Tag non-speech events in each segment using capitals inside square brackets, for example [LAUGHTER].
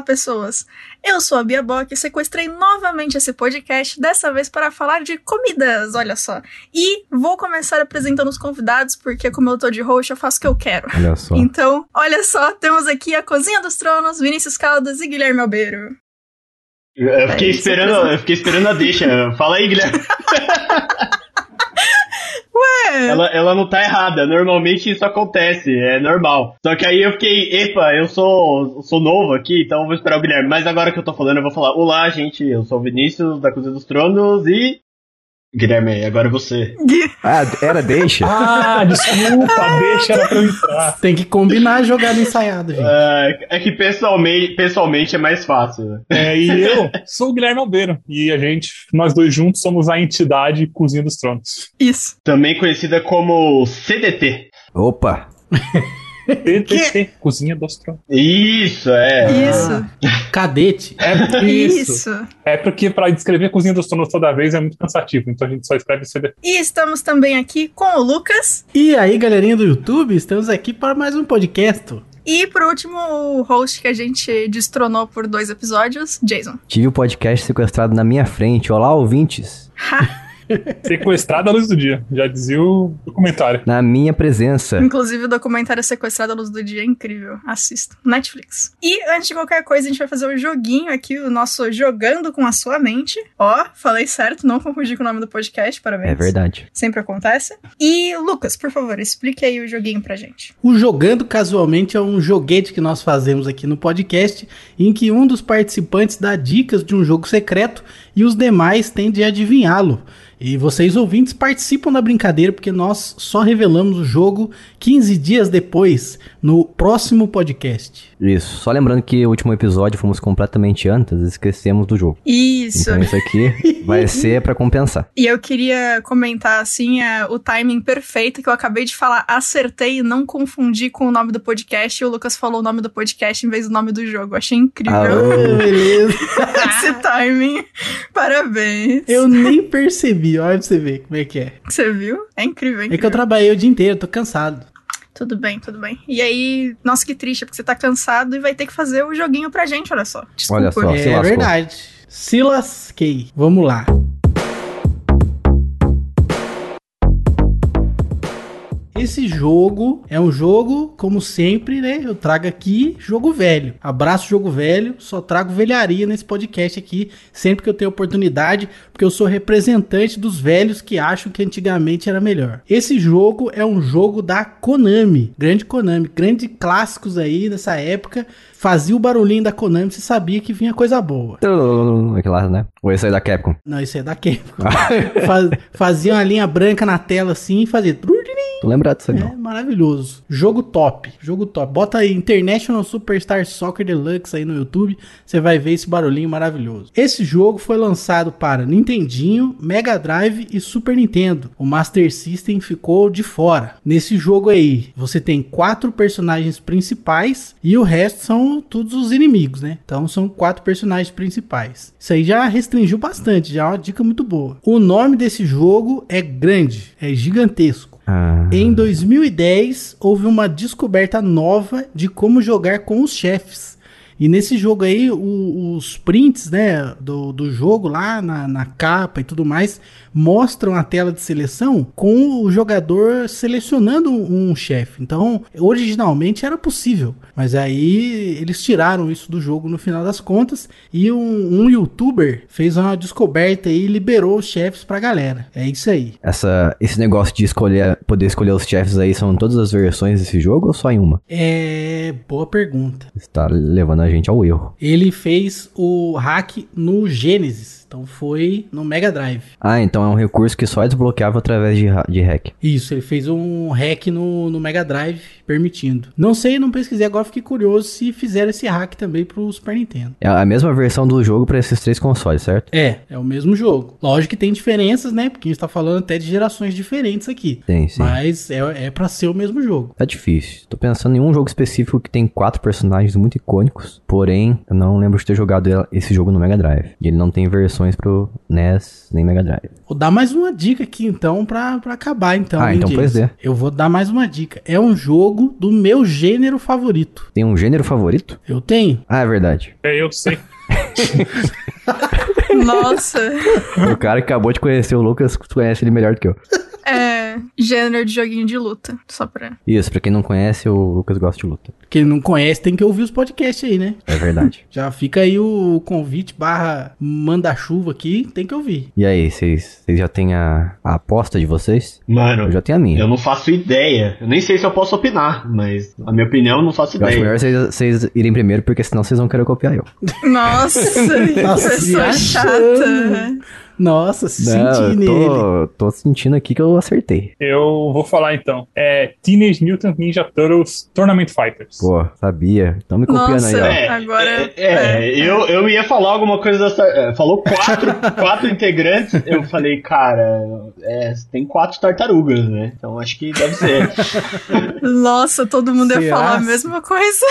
Olá, pessoas! Eu sou a Bia Bock e sequestrei novamente esse podcast, dessa vez para falar de comidas, olha só. E vou começar apresentando os convidados, porque como eu tô de host, eu faço o que eu quero. Olha só. Então, olha só, temos aqui a Cozinha dos Tronos, Vinícius Caldas e Guilherme Albeiro. Eu fiquei É esperando, eu fiquei esperando a deixa. Fala aí, Guilherme. [LAUGHS] Ué, Ela, ela não tá errada. Normalmente isso acontece, é normal. Só que aí eu fiquei, epa, eu sou, sou novo aqui, então vou esperar o Guilherme. Mas agora que eu tô falando, eu vou falar: Olá, gente, eu sou o Vinícius da Cozinha dos Tronos e. Guilherme, agora é você. [LAUGHS] Ah, era deixa? Ah, desculpa, deixa ela pra eu entrar. Tem que combinar a jogada ensaiada, gente. É, é que pessoalmente, pessoalmente é mais fácil. né? É, e eu sou o Guilherme Albeiro. E a gente, nós dois juntos, somos a entidade Cozinha dos Tronos. Isso. Também conhecida como CDT. Opa! [LAUGHS] TTT, Cozinha dos Tronos. Isso, é. Isso. Cadete. É isso. Isso. É porque pra descrever a Cozinha dos Tronos toda vez é muito cansativo, então a gente só escreve CDT. E estamos também aqui com o Lucas. E aí, galerinha do YouTube, estamos aqui para mais um podcast. E por último, o host que a gente destronou por dois episódios, Jason. Tive o podcast sequestrado na minha frente. Olá, ouvintes. [LAUGHS] Sequestrada à luz do dia, já dizia o documentário. Na minha presença. Inclusive, o documentário Sequestrado à Luz do Dia é incrível. Assista. Netflix. E antes de qualquer coisa, a gente vai fazer o joguinho aqui, o nosso Jogando com a Sua Mente. Ó, falei certo, não confundi com o nome do podcast, parabéns. É verdade. Sempre acontece. E, Lucas, por favor, explique aí o joguinho pra gente. O Jogando Casualmente é um joguete que nós fazemos aqui no podcast, em que um dos participantes dá dicas de um jogo secreto e os demais têm de adivinhá-lo. E vocês ouvintes participam da brincadeira porque nós só revelamos o jogo 15 dias depois, no próximo podcast. Isso. Só lembrando que o último episódio fomos completamente antes, esquecemos do jogo. Isso. Então isso aqui vai [LAUGHS] ser pra compensar. E eu queria comentar, assim, é, o timing perfeito que eu acabei de falar. Acertei e não confundi com o nome do podcast. E o Lucas falou o nome do podcast em vez do nome do jogo. Achei incrível Ah, beleza. [LAUGHS] esse timing. [LAUGHS] Parabéns. Eu nem percebi, olha pra você ver como é que é. Você viu? É incrível, é É incrível. que eu trabalhei o dia inteiro, tô cansado. Tudo bem, tudo bem. E aí, nossa, que triste, porque você tá cansado e vai ter que fazer o joguinho pra gente, olha só. Desculpa. Olha só. é verdade. Se lasquei. Vamos lá. Esse jogo é um jogo, como sempre, né? Eu trago aqui jogo velho. Abraço jogo velho, só trago velharia nesse podcast aqui, sempre que eu tenho oportunidade, porque eu sou representante dos velhos que acham que antigamente era melhor. Esse jogo é um jogo da Konami, grande Konami, grandes clássicos aí dessa época. Fazia o barulhinho da Konami, você sabia que vinha coisa boa. Aquela, né? Ou esse aí da Capcom. Não, isso é da Capcom. [LAUGHS] Faz, fazia uma linha branca na tela assim e fazia. Tô lembrado disso aí, É não. maravilhoso. Jogo top. Jogo top. Bota aí International Superstar Soccer Deluxe aí no YouTube. Você vai ver esse barulhinho maravilhoso. Esse jogo foi lançado para Nintendinho, Mega Drive e Super Nintendo. O Master System ficou de fora. Nesse jogo aí, você tem quatro personagens principais e o resto são todos os inimigos, né? Então são quatro personagens principais. Isso aí já restringiu bastante, já é uma dica muito boa. O nome desse jogo é grande, é gigantesco. Ah, Em 2010, houve uma descoberta nova de como jogar com os chefes. E nesse jogo aí, o- os prints né, do, do jogo lá na, na capa e tudo mais mostram a tela de seleção com o jogador selecionando um chefe. Então, originalmente era possível, mas aí eles tiraram isso do jogo no final das contas e um, um youtuber fez uma descoberta e liberou os chefes pra galera. É isso aí. essa, esse negócio de escolher, poder escolher os chefes aí são todas as versões desse jogo ou só em uma? É boa pergunta. Você tá levando a gente ao erro. Ele fez o hack no Genesis, então foi no Mega Drive. Ah, então é um recurso que só é desbloqueável através de, de hack. Isso, ele fez um hack no, no Mega Drive permitindo. Não sei, não pesquisei agora, fiquei curioso se fizeram esse hack também pro Super Nintendo. É a mesma versão do jogo pra esses três consoles, certo? É, é o mesmo jogo. Lógico que tem diferenças, né? Porque a gente tá falando até de gerações diferentes aqui. Sim, sim. Mas é, é para ser o mesmo jogo. Tá difícil. Tô pensando em um jogo específico que tem quatro personagens muito icônicos. Porém, eu não lembro de ter jogado esse jogo no Mega Drive. E ele não tem versões pro NES nem Mega Drive. Vou dar mais uma dica aqui então pra, pra acabar então. Ah, hein, então James? pois é. Eu vou dar mais uma dica. É um jogo do meu gênero favorito. Tem um gênero favorito? Eu tenho. Ah, é verdade. É, eu sei. [LAUGHS] Nossa. o cara que acabou de conhecer o Lucas conhece ele melhor do que eu. É gênero de joguinho de luta. Só pra. Isso, pra quem não conhece, o Lucas gosta de luta. Quem não conhece tem que ouvir os podcasts aí, né? É verdade. [LAUGHS] Já fica aí o convite barra manda-chuva aqui, tem que ouvir. e aí, vocês vocês já têm a, a aposta de vocês? Mano, Eu já tenho a minha. eu não faço ideia. Eu nem sei se eu posso opinar, mas a minha opinião eu não faço Eu acho ideia. melhor vocês, vocês irem primeiro, porque senão vocês vão querer copiar eu. Nossa, [LAUGHS] Nossa, se pessoa chata. Nossa, se Não, senti eu nele. tô, sentindo aqui que eu acertei. Eu vou falar então. É Teenage Mutant Ninja Turtles Tournament Fighters. Pô, sabia. Tão me copiando Nossa, aí, ó. É, Agora- é, é, é. Eu, eu ia falar alguma coisa dessa. é, Falou quatro, [LAUGHS] quatro integrantes. Eu falei, cara, é, tem quatro tartarugas, né? Então acho que deve ser. [LAUGHS] Nossa, todo mundo ia Será? falar a mesma coisa.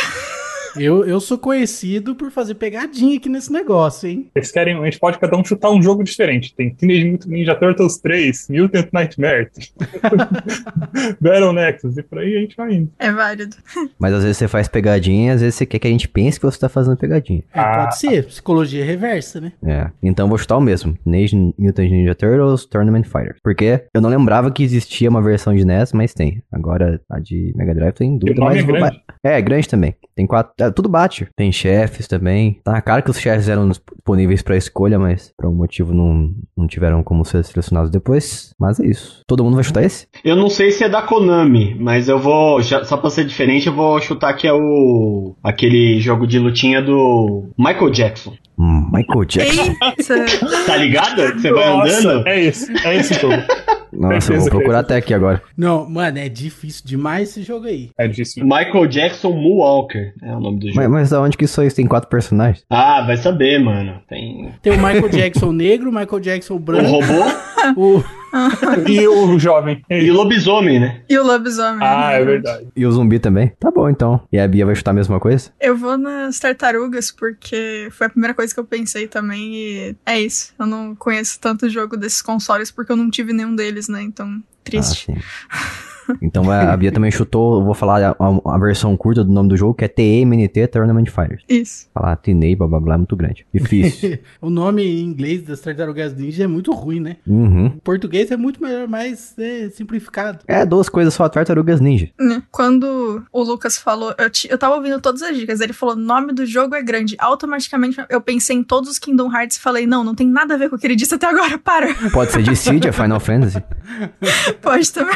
Eu, eu sou conhecido por fazer pegadinha aqui nesse negócio, hein? Vocês querem, a gente pode cada um chutar um jogo diferente. Tem Teenage Mutant Ninja Turtles 3, Mutant Nightmare, [LAUGHS] Battle Nexus, e por aí a gente vai indo. É válido. Mas às vezes você faz pegadinha, às vezes você quer que a gente pense que você tá fazendo pegadinha. É, Ah. pode ser, psicologia reversa, né? É. Então eu vou chutar o mesmo. Teenage Mutant Ninja Turtles Tournament Fighters. Porque eu não lembrava que existia uma versão de NES, mas tem. Agora a de Mega Drive tem dúvida, mas é vou É, grande também. Tem quatro. é, tudo bate. Tem chefes também. Tá na cara que os chefes eram disponíveis pra escolha, mas por algum motivo não, não tiveram como ser selecionados depois. Mas é isso. Todo mundo vai chutar esse? Eu não sei se é da Konami, mas eu vou. já- só pra ser diferente, eu vou chutar que é o. aquele jogo de lutinha do Michael Jackson. Michael Jackson. Eita. Tá ligado? Você vai andando? é esse, é esse jogo. Nossa, vou procurar até aqui agora. Não, mano, é difícil demais esse jogo aí. É difícil. Michael Jackson Moonwalker é o nome do jogo. Mas, mas da onde que isso aí tem quatro personagens? Ah, vai saber, mano. Tem. Tem o Michael Jackson negro, o Michael Jackson O branco, robô [LAUGHS] o... E o jovem. [LAUGHS] E o lobisomem, né? E o lobisomem. Ah, é verdade. E o zumbi também? Tá bom, então. E a Bia vai chutar a mesma coisa? Eu vou nas tartarugas porque foi a primeira coisa que eu pensei também e é isso. Eu não conheço tanto jogo desses consoles porque eu não tive nenhum deles, né? Então, triste. Ah, sim. [LAUGHS] Então a a Bia também chutou, eu vou falar a, a- a versão curta do nome do jogo, que é TMNT Tournament Fighters. Isso. Falar Teenage, blá blá blá, é muito grande. Difícil. [LAUGHS] o nome em inglês das Tartarugas Ninja é muito ruim, né? uhum. Em português é muito melhor, mais é, simplificado. É, duas coisas só, Tartarugas Ninja. Né? Quando o Lucas falou, eu, ti- eu tava ouvindo todas as dicas, ele falou, nome do jogo é grande. Automaticamente eu pensei em todos os Kingdom Hearts e falei, não, não tem nada a ver com o que ele disse até agora, para. Pode ser Dissidia, Final Fantasy. [LAUGHS] Pode também.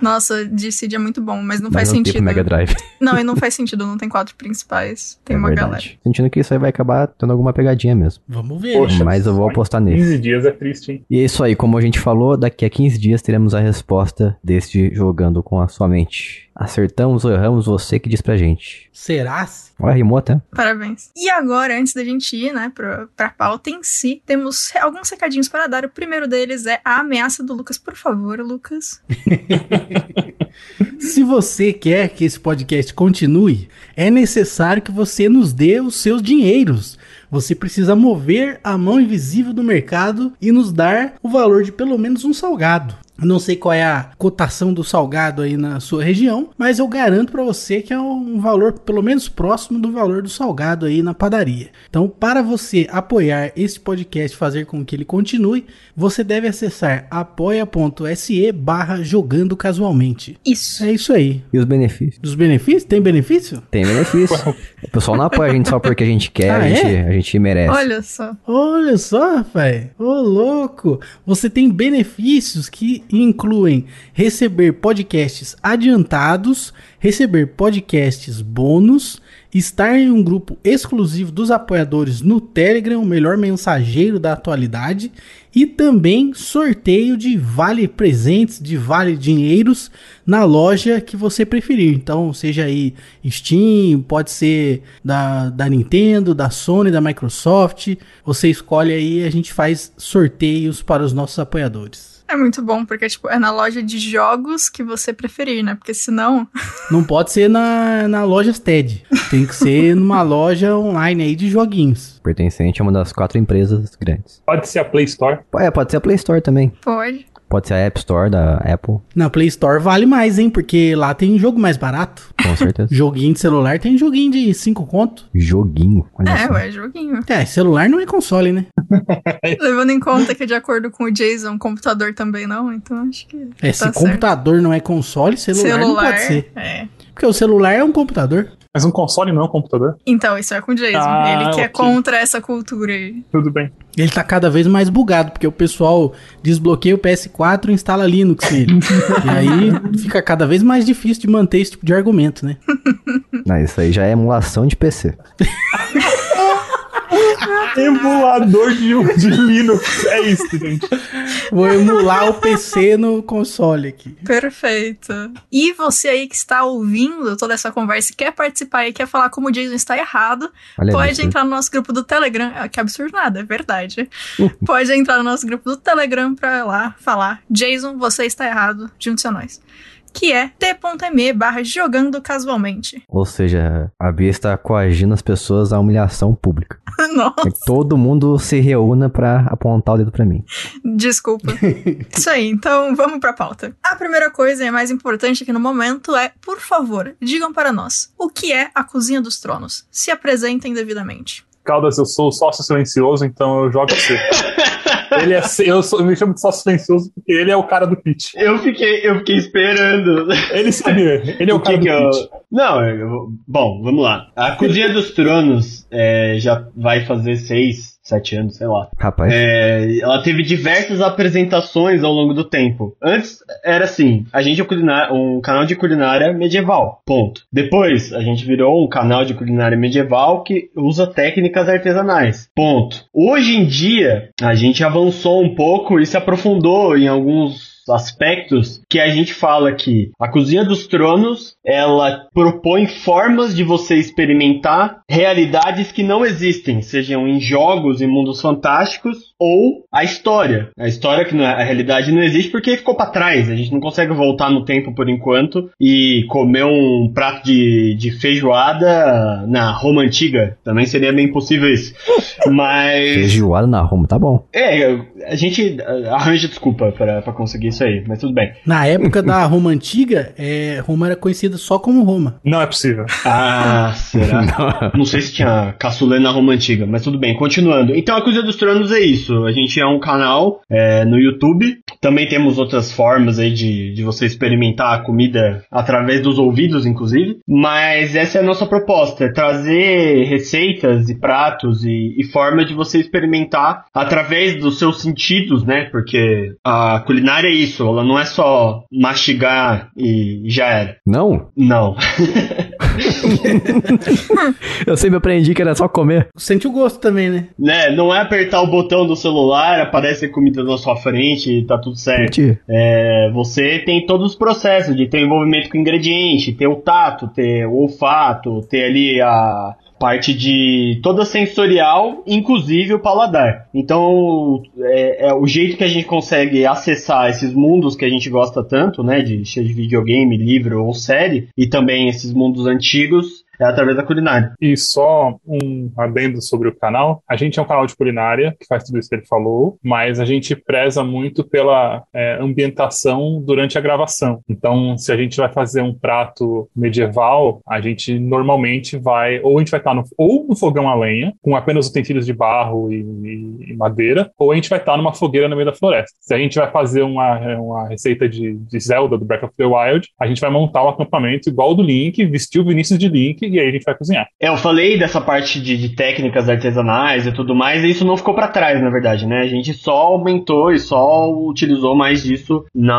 Nossa, Dissidia é muito bom, mas não mas faz não sentido. Mega Drive. [LAUGHS] Não, e não faz sentido, não tem quatro principais. Tem é uma verdade. galera. Sentindo que isso aí vai acabar tendo alguma pegadinha mesmo. Vamos ver. Poxa. Mas eu vou apostar nesse. 15 dias é triste, hein? E é isso aí, como a gente falou, daqui a 15 dias teremos a resposta deste jogando com a sua mente. Acertamos ou erramos, você que diz pra gente. Será? Olha, rimou até. Parabéns. E agora, antes da gente ir, né, pra, pra pauta em si, temos alguns recadinhos para dar. O primeiro deles é a ameaça do Lucas. Por favor, Lucas. [LAUGHS] Se você quer que esse podcast continue, é necessário que você nos dê os seus dinheiros. Você precisa mover a mão invisível do mercado e nos dar o valor de pelo menos um salgado. Não sei qual é a cotação do salgado aí na sua região, mas eu garanto para você que é um valor pelo menos próximo do valor do salgado aí na padaria. Então, para você apoiar esse podcast, fazer com que ele continue, você deve acessar apoia.se barra jogando casualmente. Isso. É isso aí. E os benefícios? Dos benefícios? Tem benefício? Tem benefício. o pessoal não apoia a gente só porque a gente quer, Ah, a, gente, é? a gente merece. Olha só. Olha só, rapaz. Ô, louco. Você tem benefícios que incluem receber podcasts adiantados, receber podcasts bônus, estar em um grupo exclusivo dos apoiadores no Telegram, o melhor mensageiro da atualidade, e também sorteio de vale presentes, de vale dinheiros na loja que você preferir. Então, seja aí Steam, pode ser da, da Nintendo, da Sony, da Microsoft. Você escolhe aí a gente faz sorteios para os nossos apoiadores. É muito bom, porque, tipo, é na loja de jogos que você preferir, né? Porque senão. [LAUGHS] Não pode ser na, na loja TED. Tem que ser numa [LAUGHS] loja online aí de joguinhos. Pertencente a uma das quatro empresas grandes. Pode ser a Play Store. É, pode ser a Play Store também. Pode. Pode ser a App Store da Apple, Na Play Store vale mais, hein? Porque lá tem jogo mais barato. com certeza. [LAUGHS] Joguinho de celular tem joguinho de 5 conto. Joguinho. Olha É, só. ué, joguinho. É, celular não é console, né? [LAUGHS] Levando em conta que, de acordo com o Jason, computador também não, então acho que. É, tá se certo. computador não é console, celular, não pode ser. É. Porque o celular é um computador. Mas um console não é um computador. Então, isso é com o Jason. Ah, Ele que é ok. contra essa cultura aí. Tudo bem. Ele tá cada vez mais bugado, porque o pessoal desbloqueia o PS4 e instala Linux nele. [LAUGHS] e aí fica cada vez mais difícil de manter esse tipo de argumento, né? Não, isso aí já é emulação de PC. [LAUGHS] Emulador de, de Linux. É isso, gente. Vou emular o PC no console aqui. Perfeito. E você aí que está ouvindo toda essa conversa e quer participar e quer falar como o Jason está errado, Olha pode isso. entrar no nosso grupo do Telegram. Ah, Que absurdo nada, é verdade. pode entrar no nosso grupo do Telegram pra lá falar: Jason, você está errado, junte-se a nós. Que é t.me barra jogando casualmente. Ou seja, a Bia está coagindo as pessoas à humilhação pública. [LAUGHS] Nossa, É que todo mundo se reúna pra apontar o dedo pra mim. desculpa. [LAUGHS] Isso aí, então vamos pra pauta. A primeira coisa e a mais importante aqui no momento é, por favor, digam para nós o que é a Cozinha dos Tronos. Se apresentem devidamente. Caldas, eu sou o sócio silencioso, então eu jogo você. [LAUGHS] Ele é, eu, sou, eu me chamo de sócio silencioso porque ele é o cara do pitch. Eu fiquei, eu fiquei esperando. Ele sabia, ele é o, [LAUGHS] O cara que do que eu- pitch. Não, eu- bom, vamos lá. A Cozinha dos Tronos é, já vai fazer seis, sete anos, sei lá. Rapaz, É, ela teve diversas apresentações ao longo do tempo. Antes era assim, a gente é um, um canal de culinária medieval, ponto. Depois a gente virou um canal de culinária medieval que usa técnicas artesanais, ponto. Hoje em dia a gente avançou um pouco e se aprofundou em alguns aspectos que a gente fala que a Cozinha dos Tronos ela propõe formas de você experimentar realidades que não existem, sejam em jogos, em mundos fantásticos ou a história. A história que não é- a realidade não existe porque ficou pra trás. A gente não consegue voltar no tempo por enquanto e comer um prato de, de feijoada na Roma antiga. Também seria bem possível isso. [LAUGHS] Mas feijoada na Roma, tá bom. é, a gente ah, arranja desculpa pra pra conseguir isso aí, mas tudo bem. Na época da Roma Antiga, é, Roma era conhecida só como Roma. Não é possível. Ah, será? [LAUGHS] Não sei se tinha caçulê na Roma Antiga, mas tudo bem, continuando. Então a Cozinha dos Tronos é isso. A gente é um canal é, no YouTube. Também temos outras formas aí de, de você experimentar a comida através dos ouvidos, inclusive. Mas essa é a nossa proposta: é trazer receitas e pratos e, e formas de você experimentar através dos seus sentidos, né? Porque a culinária é isso, ela não é só mastigar e já era. Não? Não. [LAUGHS] Eu sempre aprendi que era só comer. Sente o gosto também, né? né? Não é apertar o botão do celular, aparece a comida na sua frente e tá tudo certo. É, você tem todos os processos de ter envolvimento com ingrediente, ter o tato, ter o olfato, ter ali a parte de toda sensorial, inclusive o paladar. Então, é, é o jeito que a gente consegue acessar esses mundos que a gente gosta tanto, né, de seja de videogame, livro ou série, e também esses mundos antigos, é através da culinária. E só um adendo sobre o canal. A gente é um canal de culinária, que faz tudo isso que ele falou, mas a gente preza muito pela é, ambientação durante a gravação. Então, se a gente vai fazer um prato medieval, a gente normalmente vai, ou a gente vai estar no, ou no fogão a lenha, com apenas utensílios de barro e, e- e madeira, ou a gente vai estar numa fogueira no meio da floresta. Se a gente vai fazer uma, uma receita de, de Zelda, do Breath of the Wild, a gente vai montar um acampamento igual o do Link, vestir o Vinícius de Link, e aí a gente vai cozinhar. É, eu falei dessa parte de, de técnicas artesanais e tudo mais, e isso não ficou pra trás, na verdade, né? A gente só aumentou e só utilizou mais disso na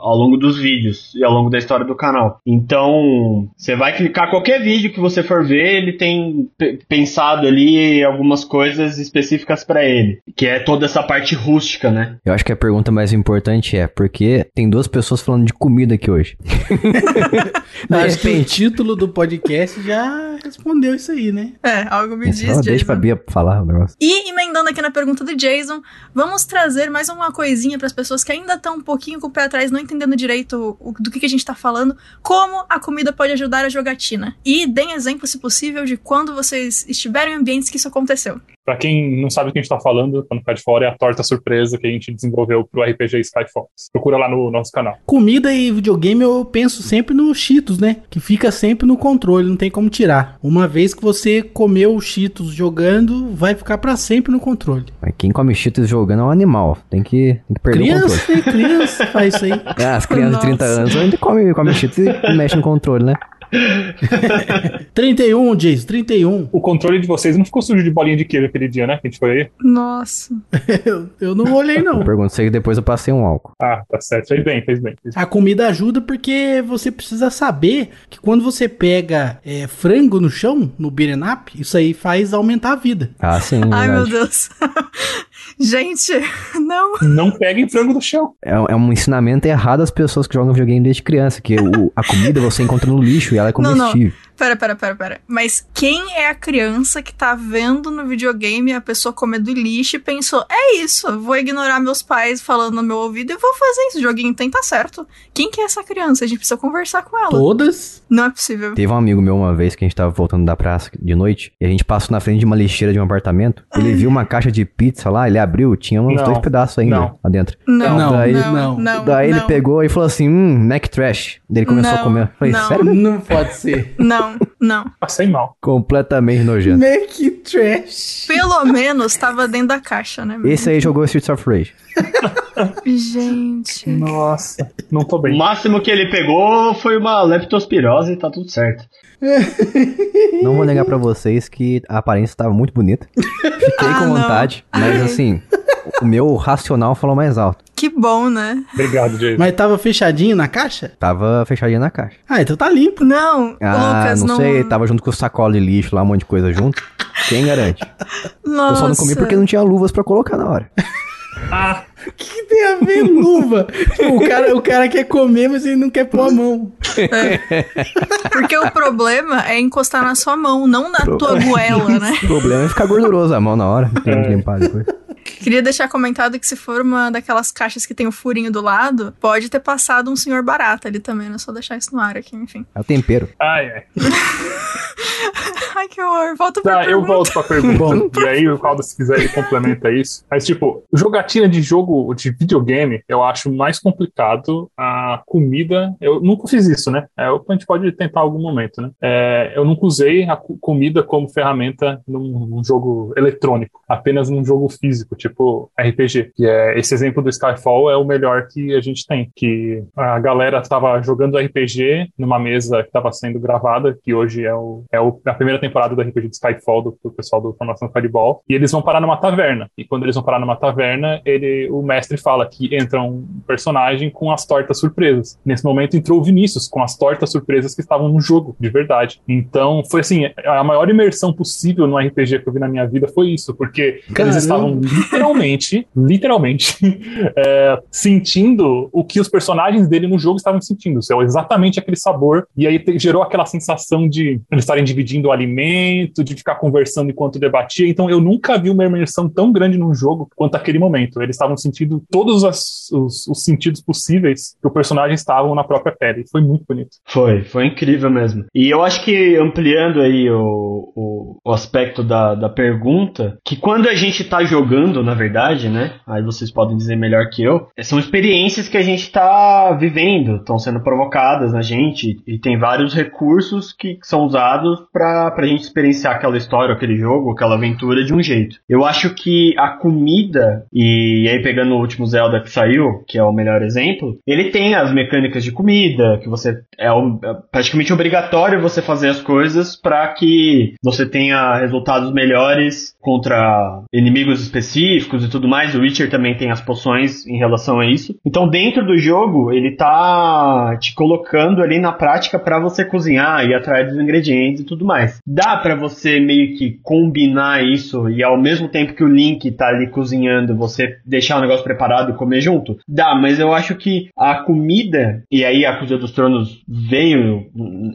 ao longo dos vídeos e ao longo da história do canal. Então, você vai clicar qualquer vídeo que você for ver, ele tem pensado ali algumas coisas específicas pra ele, que é toda essa parte rústica, né? eu acho que a pergunta mais importante é por que tem duas pessoas falando de comida aqui hoje? [LAUGHS] Acho que o título do podcast já respondeu isso aí, né? É, algo me diz, Só deixa pra Jason. Bia falar o negócio. E emendando aqui na pergunta do Jason, vamos trazer mais uma coisinha para as pessoas que ainda estão um pouquinho com o pé atrás, não entendendo direito o- do que, que a gente tá falando, como a comida pode ajudar a jogatina. E deem exemplo, se possível, de quando vocês estiveram em ambientes que isso aconteceu. Pra quem não sabe o que a gente tá falando, pra não ficar de fora, é a torta surpresa que a gente desenvolveu pro RPG Skyfox. Procura lá no nosso canal. Comida e videogame eu penso sempre no Cheetos, né? Que fica sempre no controle, não tem como tirar. Uma vez que você comeu o Cheetos jogando, vai ficar pra sempre no controle. Mas quem come cheetos jogando é um animal. Tem que, tem que perder o controle. Criança? Criança faz isso aí. É, [LAUGHS] as crianças de 30 Nossa. anos ainda come, come cheetos e mexe no controle, né? [LAUGHS] 31, Jason, 31. O controle de vocês não ficou sujo de bolinha de queijo aquele dia, né? Que a gente foi aí. Nossa. [LAUGHS] Eu, eu não olhei, não. Pergunto se depois eu passei um álcool. Ah, tá certo. Fez bem, fez bem. Fez bem. A comida ajuda porque você precisa saber que quando você pega é, frango no chão, no up, isso aí faz aumentar a vida. Ah, sim, Ai, meu. Deus. [LAUGHS] gente, [LAUGHS] não. Não peguem frango do chão. É, é um ensinamento errado às pessoas que jogam videogame desde criança, que o- a comida você encontra no lixo e ela é Não, não. Pera, pera, pera, pera. Mas quem é a criança que tá vendo no videogame a pessoa comendo lixo e pensou, é isso, eu vou ignorar meus pais falando no meu ouvido e vou fazer isso. O joguinho tem, tá certo. Quem que é essa criança? A gente precisa conversar com ela. Todas. Não é possível. Teve um amigo meu uma vez que a gente tava voltando da praça de noite e a gente passou na frente de uma lixeira de um apartamento. Ele viu uma caixa de pizza lá, ele abriu, tinha uns Não. dois pedaços ainda Não. lá dentro. Não, Não, daí- não, não. não. Daí ele não, pegou e falou assim: hum, Mac Trash. Daí ele começou Não, a comer. Eu Falei, não. sério? Não pode ser. Não, não. Passei mal. Completamente nojento. Make trash. Pelo menos tava dentro da caixa, né? Esse aí jogou Streets of Rage. Gente. Nossa, não tô O bem. máximo que ele pegou foi uma leptospirose e tá tudo certo. [LAUGHS] Não vou negar pra vocês que a aparência tava muito bonita. Fiquei Ah, com não. vontade, mas Ai. assim, o meu racional falou mais alto. Que bom, né? Obrigado, Jason. Mas tava fechadinho na caixa? Tava fechadinha na caixa. Ah, então tá limpo. Não, Ah, Lucas, não, não. sei, tava junto com o sacola de lixo lá, um monte de coisa junto. Quem garante? Nossa. Eu só não comi porque não tinha luvas pra colocar na hora. Ah, O [LAUGHS] que tem a ver luva? o, cara, o cara quer comer, mas ele não quer pôr a mão. Porque o problema é encostar na sua mão, não na tua goela, né? O problema é ficar gorduroso a mão na hora. Tem É. que limpar depois. Queria deixar comentado que se for uma daquelas caixas que tem o furinho do lado, pode ter passado um senhor barata ali também, não é só deixar isso no ar aqui, enfim. É o tempero. ai, ai. [LAUGHS] Ai, que horror. Volta pra Tá, eu pergunta. volto pra pergunta. e aí o Caldo, se quiser, ele complementa isso. Mas, tipo, jogatina de jogo de videogame, eu acho mais complicado. A comida, eu nunca fiz isso, né? É, a gente pode tentar algum momento, né? É, eu nunca usei a co- comida como ferramenta num, num jogo eletrônico, apenas num jogo físico, tipo RPG. Que é esse exemplo do Skyfall é o melhor que a gente tem. Que a galera estava jogando RPG numa mesa que estava sendo gravada, que hoje é, o, é o- a primeira temporada do RPG de Skyfall do, do pessoal do Formação Fireball. E eles vão parar numa taverna. E quando eles vão parar numa taverna, ele, o mestre fala que entra um personagem com as tortas surpresas. Nesse momento entrou o Vinícius com as tortas surpresas que estavam no jogo, de verdade. Então foi assim, a maior imersão possível no RPG que eu vi na minha vida foi isso, porque Caramba. eles estavam literalmente, [LAUGHS] literalmente, [LAUGHS] é, sentindo o que os personagens dele no jogo estavam sentindo. Isso é exatamente aquele sabor. E aí te- gerou aquela sensação de eles estarem dividindo o alimento, de ficar conversando enquanto debatia. Então eu nunca vi uma imersão tão grande num jogo quanto aquele momento. Eles estavam sentindo todos as- os, os sentidos possíveis que o personagem estavam na própria pele. Foi muito bonito. Foi, foi incrível mesmo. E eu acho que ampliando aí o, o, o aspecto da, da pergunta, que quando a gente tá jogando, na verdade, né? Aí vocês podem dizer melhor que eu, são experiências que a gente tá vivendo, estão sendo provocadas na gente, e tem vários recursos que são usados pra, pra gente experienciar aquela história, aquele jogo, aquela aventura de um jeito. Eu acho que a comida, e aí pegando o último Zelda que saiu, que é o melhor exemplo, ele tem as mecânicas de comida, que você é, o- é praticamente obrigatório você fazer as coisas para que você tenha resultados melhores contra inimigos específicos e tudo mais. O Witcher também tem as poções em relação a isso. Então, dentro do jogo, ele tá te colocando ali na prática para você cozinhar e ir atrás dos ingredientes e tudo tudo mais. Dá para você meio que combinar isso e ao mesmo tempo que o Link tá ali cozinhando, você deixar o negócio preparado e comer junto? Dá, mas eu acho que a comida, e aí a Cozinha dos Tronos veio,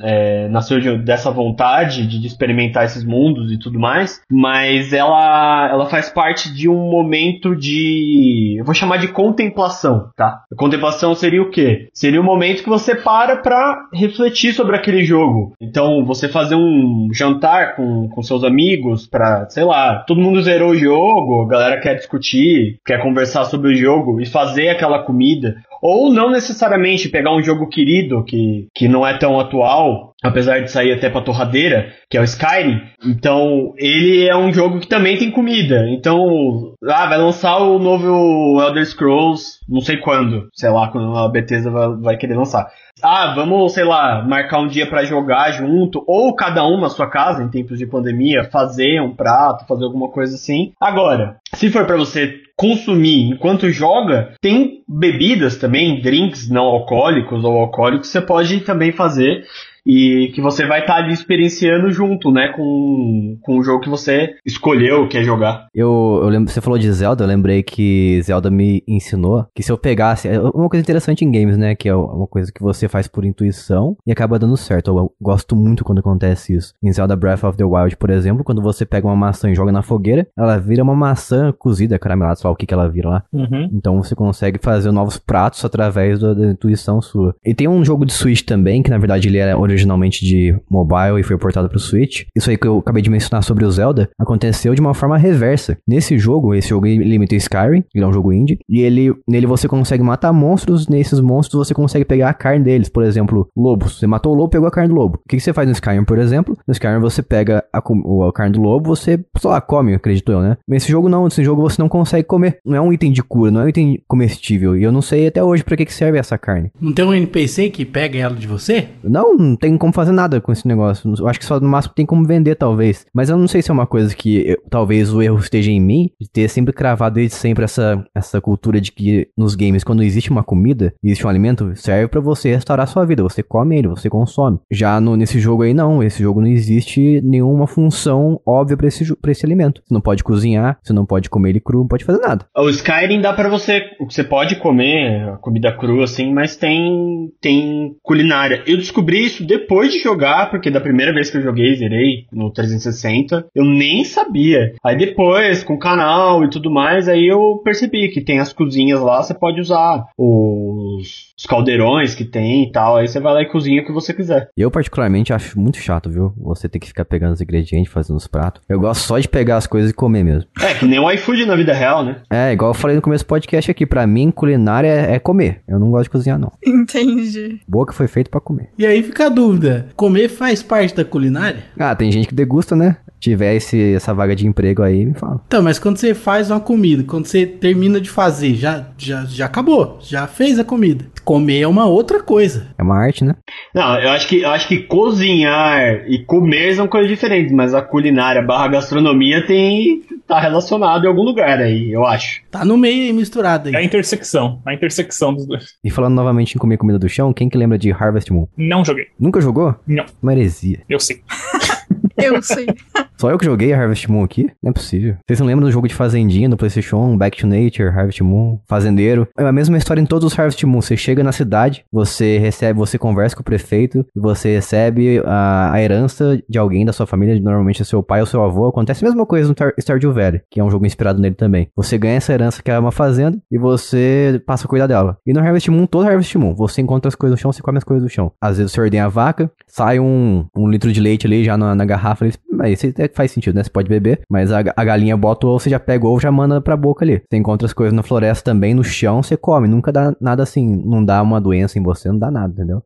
é, nasceu de, dessa vontade de, experimentar esses mundos e tudo mais, mas ela, ela faz parte de um momento de. Eu vou chamar de contemplação, tá? Contemplação seria o quê? Seria o momento que você para pra refletir sobre aquele jogo. Então, você fazer um jantar com, com seus amigos pra, sei lá, todo mundo zerou o jogo, a galera quer discutir, quer conversar sobre o jogo e fazer aquela comida. Ou não necessariamente pegar um jogo querido que, que não é tão atual, apesar de sair até pra torradeira, que é o Skyrim. Então, ele é um jogo que também tem comida. Então, ah, vai lançar o novo Elder Scrolls, não sei quando, sei lá, quando a Bethesda vai, vai querer lançar. Ah, vamos, sei lá, marcar um dia para jogar junto, ou cada um na sua casa em tempos de pandemia, fazer um prato, fazer alguma coisa assim. Agora, se for para você consumir enquanto joga, tem bebidas também, drinks não alcoólicos ou alcoólicos, você pode também fazer e que você vai estar tá ali experienciando junto, né, com, com o jogo que você escolheu, quer jogar. Eu, eu lembro, você falou de Zelda, eu lembrei que Zelda me ensinou que se eu pegasse, é uma coisa interessante em games, né, que é uma coisa que você faz por intuição e acaba dando certo. Eu gosto muito quando acontece isso. Em Zelda Breath of the Wild, por exemplo, quando você pega uma maçã e joga na fogueira, ela vira uma maçã cozida, caramelada, sei lá o que que ela vira lá. Uhum. Então você consegue fazer novos pratos através da, da intuição sua. E tem um jogo de Switch também, que na verdade ele é originalmente de mobile e foi portado pro Switch. Isso aí que eu acabei de mencionar sobre o Zelda aconteceu de uma forma reversa. Nesse jogo, esse jogo ele imita Skyrim, ele é um jogo indie, e ele, nele você consegue matar monstros, nesses monstros você consegue pegar a carne deles, por exemplo, lobos. Você matou o lobo, pegou a carne do lobo. O que, que você faz no Skyrim, por exemplo? No Skyrim você pega a, a carne do lobo, você, sei lá, come, acredito eu, né? Nesse jogo não, nesse jogo você não consegue comer. Não é um item de cura, não é um item comestível. E eu não sei até hoje pra que, que serve essa carne. Não tem um NPC que pega ela de você? Não, não tem como fazer nada com esse negócio. Eu acho que só no máximo tem como vender, talvez. Mas eu não sei se é uma coisa que eu- talvez o erro esteja em mim, de ter sempre cravado desde sempre essa, essa cultura de que nos games, quando existe uma comida, existe um alimento, serve pra você restaurar sua vida. Você come ele, você consome. Já no, nesse jogo aí, não. Esse jogo não existe nenhuma função óbvia pra esse, pra esse alimento. Você não pode cozinhar, você não pode comer ele cru, não pode fazer nada. O Skyrim dá pra você, você pode comer a comida crua assim, mas tem tem culinária. Eu descobri isso depois de jogar, porque da primeira vez que eu joguei, zerei no 360, eu nem sabia. Aí depois, com o canal e tudo mais, aí eu percebi que tem as cozinhas lá, você pode usar os, os caldeirões que tem e tal, aí você vai lá e cozinha o que você quiser. Eu, particularmente, acho muito chato, viu? Você ter que ficar pegando os ingredientes, fazendo os pratos. Eu gosto só de pegar as coisas e comer mesmo. É, que nem o iFood na vida real, né? É, igual eu falei no começo do podcast aqui, pra mim, culinária é, é comer. Eu não gosto de cozinhar, não. Entendi. Boa que foi feito pra comer. E aí fica a dúvida: comer faz parte da culinária? Ah, tem gente que degusta, né? Tiver esse, essa vaga de emprego aí, me fala. Então, mas quando você faz uma comida, quando você termina de fazer, já, já, já acabou, já fez a comida. Comer é uma outra coisa. É uma arte, né? Não, eu acho que eu acho que cozinhar e comer são coisas diferentes, mas a culinária barra gastronomia tem tá relacionado em algum lugar aí, eu acho. Tá no meio aí misturado É a aí. intersecção, a intersecção dos dois. E falando novamente em comer comida do chão, quem que lembra de Harvest Moon? Não joguei. Nunca jogou? Não, Uma heresia. eu sei. [LAUGHS] Eu sei. [LAUGHS] Só eu que joguei Harvest Moon aqui? Não é possível. Vocês não lembram do jogo de Fazendinha do PlayStation 1, Back to Nature, Harvest Moon, Fazendeiro? É a mesma história em todos os Harvest Moon. Você chega na cidade, você recebe, você conversa com o prefeito, você recebe a, a herança de alguém da sua família, normalmente é seu pai ou seu avô. Acontece a mesma coisa no Tar- Stardew Valley, que é um jogo inspirado nele também. Você ganha essa herança que é uma fazenda e você passa a cuidar dela. E no Harvest Moon, todo Harvest Moon, você encontra as coisas no chão, você come as coisas do chão. Às vezes você ordena a vaca, sai um, um litro de leite ali já na, na garrafa, eles, mas isso até faz sentido, né? Você pode beber, mas a, a galinha bota o ovo, você já pega o ovo, já manda pra boca ali. Você encontra as coisas na floresta também, no chão, você come. Nunca dá nada assim, não dá uma doença em você, não dá nada, entendeu?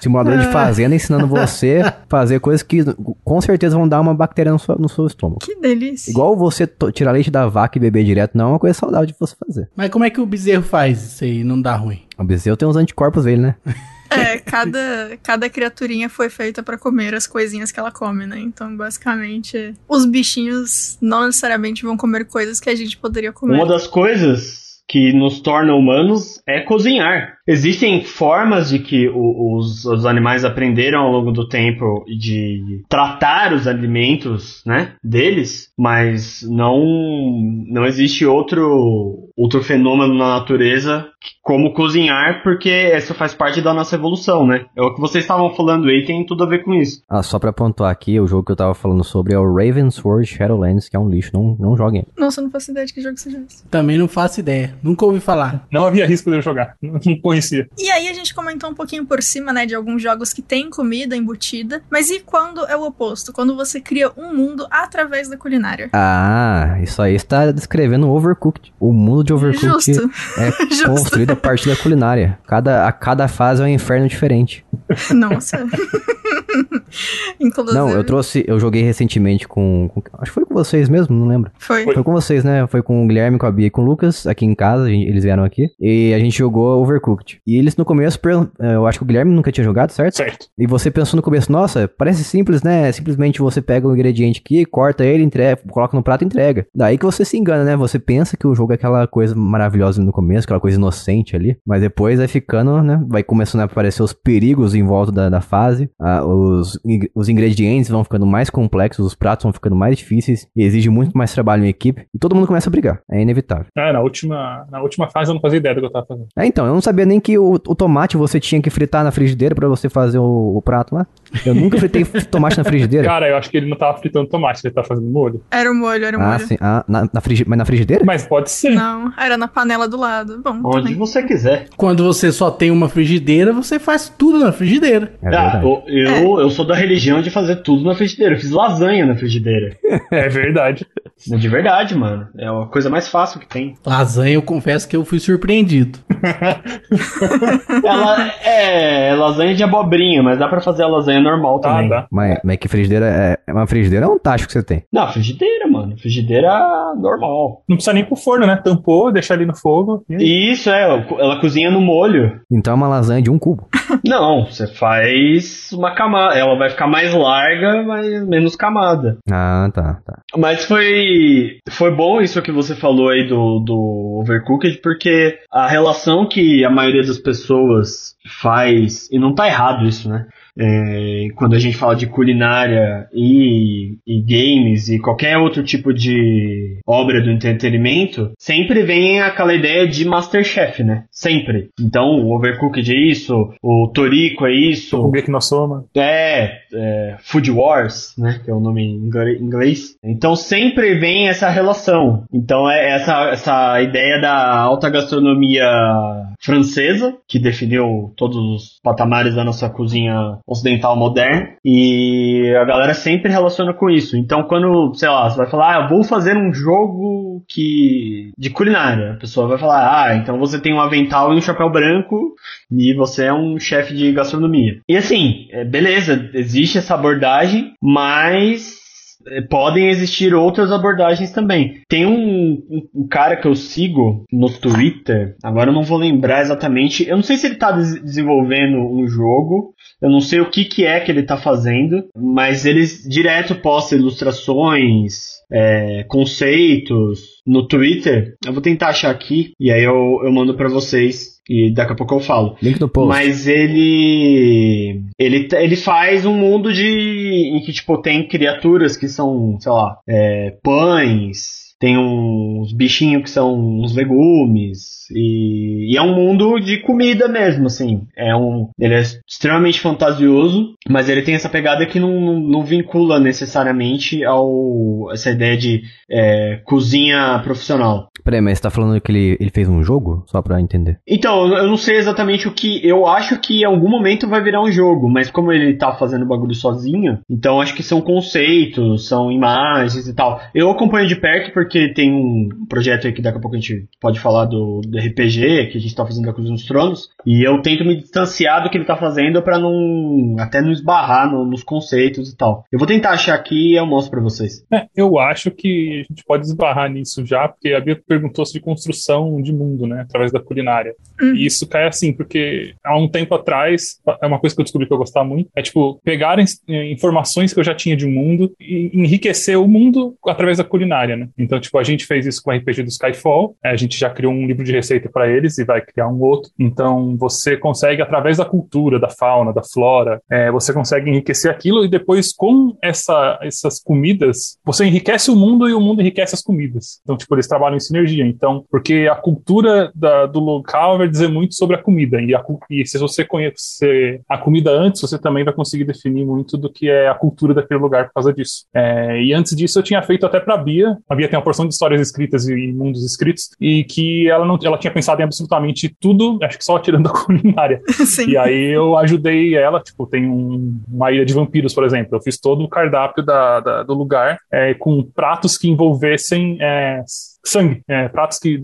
Simulador de fazenda ensinando você [LAUGHS] a fazer coisas que com certeza vão dar uma bactéria no seu, no seu estômago. Que delícia. Igual você tirar leite da vaca e beber direto, não é uma coisa saudável de você fazer. Mas como é que o bezerro faz isso aí? Não dá ruim. O bezerro tem uns anticorpos dele, né? [LAUGHS] É, [LAUGHS] cada, cada criaturinha foi feita pra comer as coisinhas que ela come, né? Então, basicamente, os bichinhos não necessariamente vão comer coisas que a gente poderia comer. Uma das coisas que nos torna humanos é cozinhar. Existem formas de que os, os animais aprenderam ao longo do tempo de tratar os alimentos, né, deles, mas não não existe outro outro fenômeno na natureza como cozinhar, porque isso faz parte da nossa evolução, né? É o que vocês estavam falando aí, tem tudo a ver com isso. Ah, só pra pontuar aqui, o jogo que eu tava falando sobre é o Ravensword Shadowlands, que é um lixo, não, não joguem. Nossa, eu não faço ideia de que jogo seja esse. Também não faço ideia. Nunca ouvi falar. Não havia risco de eu jogar. Não conhecia. E aí a gente comentou um pouquinho por cima, né, de alguns jogos que tem comida embutida. Mas e quando é o oposto? Quando você cria um mundo através da culinária? Ah, isso aí está descrevendo o Overcooked. O mundo de Overcooked Justo. é [LAUGHS] Justo. construído a partir da culinária. Cada, a cada fase é um inferno diferente. Nossa. [LAUGHS] [LAUGHS] Inclusive. Não, eu trouxe, eu joguei recentemente com, com- Acho que foi com vocês mesmo, não lembro. Foi. Foi com vocês, né? Foi com o Guilherme, com a Bia e com o Lucas, aqui em casa, a gente- eles vieram aqui. E a gente jogou Overcooked. E eles no começo, eh, eu acho que o Guilherme nunca tinha jogado, certo? Certo. E você pensou no começo, nossa, parece simples, né? Simplesmente você pega o ingrediente aqui, corta ele, entrega, coloca no prato e entrega. Daí que você se engana, né? Você pensa que o jogo é aquela coisa maravilhosa no começo, aquela coisa inocente ali. Mas depois vai ficando, né? Vai começando a aparecer os perigos em volta da, da fase. ah, os, os ingredientes vão ficando mais complexos, os pratos vão ficando mais difíceis. E exige muito mais trabalho em equipe. E todo mundo começa a brigar. É inevitável. Ah, na última, na última fase eu não fazia ideia do que eu tava fazendo. É, então, eu não sabia nem que o, o tomate você tinha que fritar na frigideira pra você fazer o, o prato lá. Eu nunca fritei [LAUGHS] tomate na frigideira. Cara, eu acho que ele não tava fritando tomate, ele tava fazendo molho. Era o molho, era o Ah, molho. sim. Ah, na, na frigi... Mas na frigideira? Mas pode ser. Não, era na panela do lado. Bom, Onde também. você quiser. Quando você só tem uma frigideira, você faz tudo na frigideira. É Ah, eu, eu sou da religião de fazer tudo na frigideira. Eu fiz lasanha na frigideira. É verdade. [LAUGHS] De verdade, mano. É a coisa mais fácil que tem. [LAUGHS] Lasanha, eu confesso que eu fui surpreendido. [LAUGHS] Ela é, é lasanha de abobrinha, mas dá pra fazer a lasanha normal Ah, também. dá. Mas, mas que frigideira é. é Uma frigideira é um tacho que você tem. Não, frigideira, mano. Frigideira normal. Não precisa nem pro forno, né? Tampou, deixa ali no fogo. E... E Isso, é. ela- Ela cozinha no molho. Então é uma lasanha de um cubo. [LAUGHS] Não, você faz uma camada. Ela vai ficar mais larga, mas menos camada. Ah, tá, tá. Mas foi foi bom isso que você falou aí do, do Overcooked, porque a relação que a maioria das pessoas faz, e não tá errado isso, né? É, quando a gente fala de culinária e, e games e qualquer outro tipo de obra do entretenimento, sempre vem aquela ideia de Masterchef, né? Sempre. Então, o Overcooked é isso, o Toriko é isso, O que nós somos. é, é, Food Wars, né? Que é o nome em inglês. Então sempre vem essa relação. Então é essa, essa ideia da alta gastronomia francesa, que definiu todos os patamares da nossa cozinha ocidental moderna. E a galera sempre relaciona com isso. Então quando, sei lá, você vai falar, ah, vou fazer um jogo que de culinária. A pessoa vai falar, ah, então você tem um avental e um chapéu branco e você é um chefe de gastronomia. E assim, é, beleza, existe essa abordagem, mas podem existir outras abordagens também. Tem um, um- um cara que eu sigo no Twitter, agora eu não vou lembrar exatamente, eu não sei se ele está desenvolvendo um jogo, eu não sei o que, que é que ele está fazendo, mas ele direto posta ilustrações, é, conceitos no Twitter. Eu vou tentar achar aqui e aí eu, eu mando para vocês e daqui a pouco eu falo. Link no post. Mas ele, ele ele faz um mundo de em que tipo tem criaturas que são, sei lá, é, pães, tem uns bichinhos que são uns legumes e, e é um mundo de comida mesmo, assim. É um, ele é extremamente fantasioso, mas ele tem essa pegada que não, não, não vincula necessariamente ao essa ideia de é, cozinha profissional. Peraí, mas você tá falando que ele, ele fez um jogo? Só pra entender. Então, eu não sei exatamente o que. Eu acho que em algum momento vai virar um jogo, mas como ele tá fazendo o bagulho sozinho, então acho que são conceitos, são imagens e tal. Eu acompanho de perto porque tem um projeto aí que daqui a pouco a gente pode falar do, do RPG, que a gente tá fazendo da Cruz dos Tronos, e eu tento me distanciar do que ele tá fazendo pra não. até não esbarrar no- nos conceitos e tal. Eu vou tentar achar aqui e eu mostro pra vocês. É, eu acho que a gente pode esbarrar nisso já, porque a Bia perguntou sobre construção de mundo, né, através da culinária. Uhum. E isso cai assim, porque há um tempo atrás, é uma coisa que eu descobri que eu gostava muito, é tipo, pegar informações que eu já tinha de mundo e enriquecer o mundo através da culinária, né? Então, tipo, a gente fez isso com o RPG do Skyfall, é, a gente já criou um livro de receita para eles e vai criar um outro. Então, você consegue, através da cultura, da fauna, da flora, é, você consegue enriquecer aquilo e depois, com essa, essas comidas, você enriquece o mundo e o mundo enriquece as comidas. Então, tipo, eles trabalham em sinergia. Então, porque a cultura da, do local vai dizer muito sobre a comida. E, a, e se você conhecer a comida antes, você também vai conseguir definir muito do que é a cultura daquele lugar por causa disso. É, e antes disso, eu tinha feito até para a Bia. A Bia tem uma porção de histórias escritas e mundos escritos, e que ela não ela tinha pensado em absolutamente tudo, acho que só tirando [LAUGHS] a culinária. Sim. E aí eu ajudei ela, tipo, tem um, uma ilha de vampiros, por exemplo. Eu fiz todo o cardápio da, da do lugar é, com pratos que envolvessem é, sangue, é, pratos que,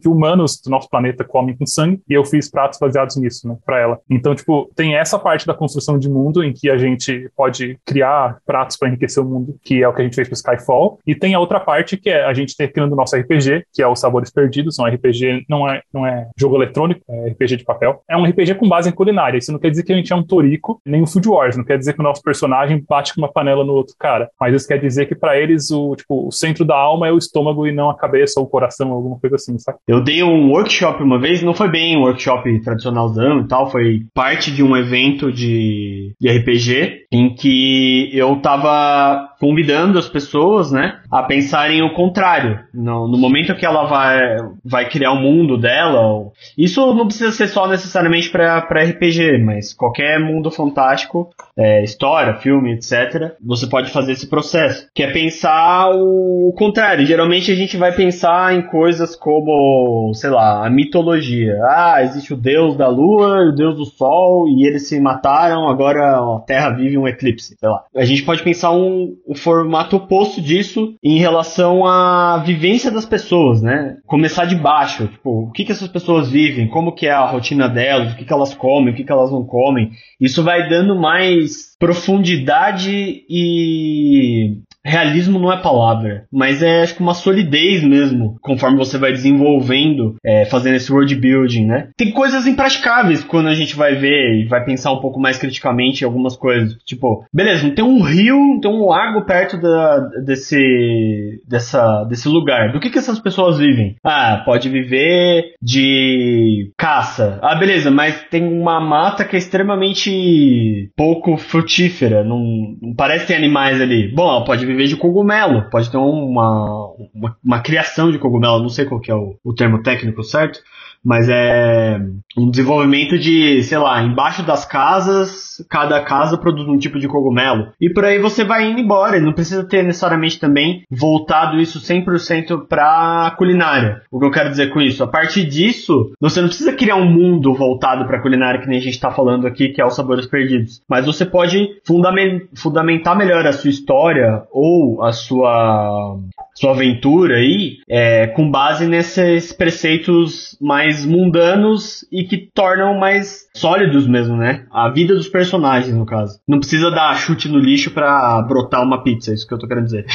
que humanos do nosso planeta comem com sangue, e eu fiz pratos baseados nisso, né, para ela. Então, tipo, tem essa parte da construção de mundo em que a gente pode criar pratos para enriquecer o mundo, que é o que a gente fez com Skyfall, e tem a outra parte que é a gente ter criando o nosso RPG, que é os Sabores Perdidos, um RPG não é, não é jogo eletrônico, é RPG de papel. É um RPG com base em culinária, isso não quer dizer que a gente é um torico, nem um Food Wars, não quer dizer que o nosso personagem bate com uma panela no outro cara, mas isso quer dizer que para eles o, tipo, o centro da alma é o estômago e não a cabeça ou o coração, alguma coisa assim, sabe? Eu dei um workshop uma vez, não foi bem um workshop tradicionalzão e tal, foi parte de um evento de, de RPG em que eu tava convidando as pessoas, né, a pensarem o contrário. No, no momento que ela vai, vai criar o um mundo dela, isso não precisa ser só necessariamente para RPG, mas qualquer mundo fantástico, é, história, filme, etc., você pode fazer esse processo, que é pensar o contrário. Geralmente a gente vai pensar em coisas como, sei lá, a mitologia. Ah, existe o deus da lua o deus do sol e eles se mataram, agora a Terra vive um eclipse, sei lá. A gente pode pensar um, um formato oposto disso em relação à vivência das pessoas, né? Começar de baixo, tipo, o que que essas pessoas vivem, como que é a rotina delas, o que que elas comem, o que que elas não comem. Isso vai dando mais profundidade e realismo não é palavra, mas é acho que uma solidez mesmo, conforme você vai desenvolvendo, é, fazendo esse world building, né? Tem coisas impraticáveis quando a gente vai ver e vai pensar um pouco mais criticamente em algumas coisas. Tipo, beleza, não tem um rio, não tem um lago perto da, desse, dessa, desse lugar. Do que, que essas pessoas vivem? Ah, pode viver de caça. Ah, beleza, mas tem uma mata que é extremamente pouco frutífera, não, não parece ter animais ali. Bom, ela pode viver de cogumelo, pode ter uma, uma, uma criação de cogumelo, não sei qual que é o, o termo técnico certo, mas é um desenvolvimento de, sei lá, embaixo das casas, cada casa produz um tipo de cogumelo. E por aí você vai indo embora, e não precisa ter necessariamente também voltado isso 100% para culinária. O que eu quero dizer com isso? A partir disso, você não precisa criar um mundo voltado para culinária que nem a gente está falando aqui, que é os sabores perdidos. Mas você pode fundamentar melhor a sua história ou a sua sua aventura aí é, com base nesses preceitos mais mundanos e que tornam mais sólidos mesmo, né? A vida dos personagens, no caso. Não precisa dar chute no lixo pra brotar uma pizza, é isso que eu tô querendo dizer. [LAUGHS]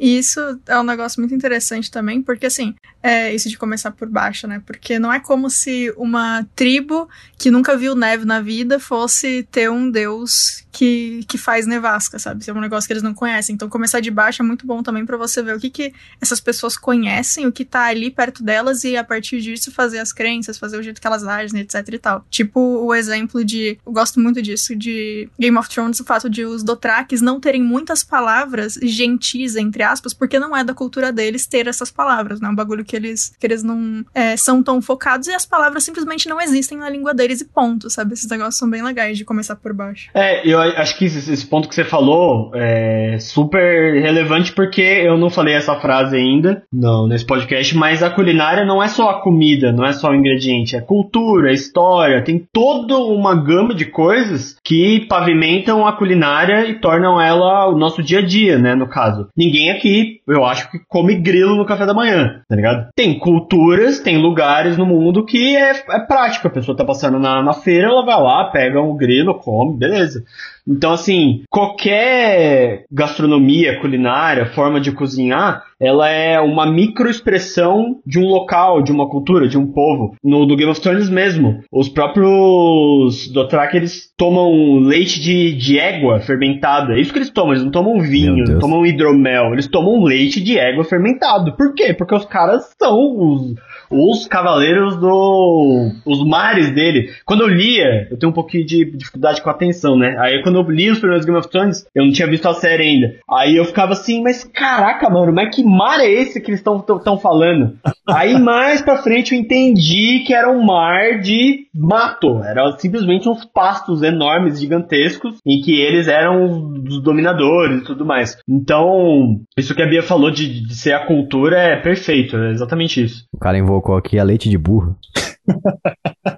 Isso é um negócio muito interessante também, porque assim, é isso de começar por baixo, né? Porque não é como se uma tribo que nunca viu neve na vida fosse ter um deus que, que faz nevasca, sabe? Isso é um negócio que eles não conhecem. Então começar de baixo é muito bom também para você ver o que, que essas pessoas conhecem, o que tá ali perto delas e a partir disso fazer as crenças, fazer o jeito que elas agem, etc e tal. Tipo o exemplo de, eu gosto muito disso, de Game of Thrones, o fato de os Dothrakis não terem muitas palavras gentis, entre aspas, porque não é da cultura deles ter essas palavras, né? Um bagulho que eles, que eles não é, são tão focados e as palavras simplesmente não existem na língua deles e ponto, sabe? Esses negócios são bem legais de começar por baixo. É, eu acho que esse ponto que você falou é super relevante porque eu não falei essa frase ainda não, nesse podcast, mas a culinária não é só a comida, não é só o ingrediente, é cultura, é história, tem toda uma gama de coisas que pavimentam a culinária e tornam ela o nosso dia a dia, né, no caso. Ninguém aqui, eu acho que come grilo no café da manhã, tá ligado? Tem culturas, tem lugares no mundo que é, é prático, a pessoa tá passando na, na feira, ela vai lá, pega um grilo, come, beleza. Então, assim, qualquer gastronomia, culinária, forma de cozinhar, ela é uma microexpressão de um local, de uma cultura, de um povo. No do Game of Thrones mesmo, os próprios Dothraki, eles tomam leite de, de égua fermentada. É isso que eles tomam, eles não tomam vinho, não tomam hidromel, eles tomam leite de égua fermentado. Por quê? Porque os caras são os, os cavaleiros do. os mares dele. Quando eu lia, eu tenho um pouquinho de dificuldade com a atenção, né? Aí quando eu li os primeiros Game of Thrones, eu não tinha visto a série ainda. Aí eu ficava assim, mas caraca, mano, mas que mar é esse que eles estão falando? [LAUGHS] Aí mais pra frente eu entendi que era um mar de mato. Era simplesmente uns pastos enormes, gigantescos, em que eles eram os dominadores e tudo mais. Então, isso que a Bia falou de, de ser a cultura é perfeito, é exatamente isso. O cara invocou aqui a leite de burro.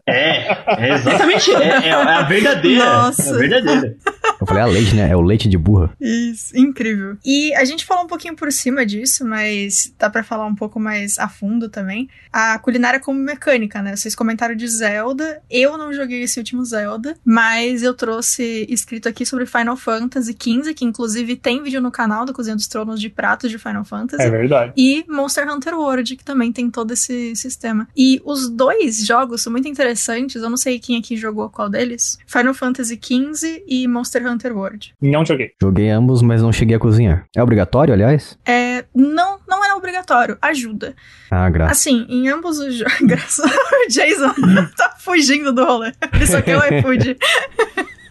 É, é exatamente, é, é a verdadeira. Nossa. É a verdadeira. Eu falei a leite, né? É o leite de burra. Isso, incrível. E a gente falou um pouquinho por cima disso, mas dá pra falar um pouco mais a fundo também. A culinária como mecânica, né? Vocês comentaram de Zelda. Eu não joguei esse último Zelda, mas eu trouxe escrito aqui sobre Final Fantasy XV, que inclusive tem vídeo no canal do Cozinha dos Tronos de pratos de Final Fantasy. É verdade. E Monster Hunter World, que também tem todo esse sistema. E os dois jogos são muito interessantes. Eu não sei quem aqui jogou qual deles. Final Fantasy XV e Monster Hunter World. Não joguei. Joguei ambos, mas não cheguei a cozinhar. É obrigatório, aliás? É, não, não é obrigatório, ajuda. Ah, graças. Assim, em ambos os jogos. [LAUGHS] Graças ao Jason [LAUGHS] tá fugindo do rolê. Ele só quer o iFood.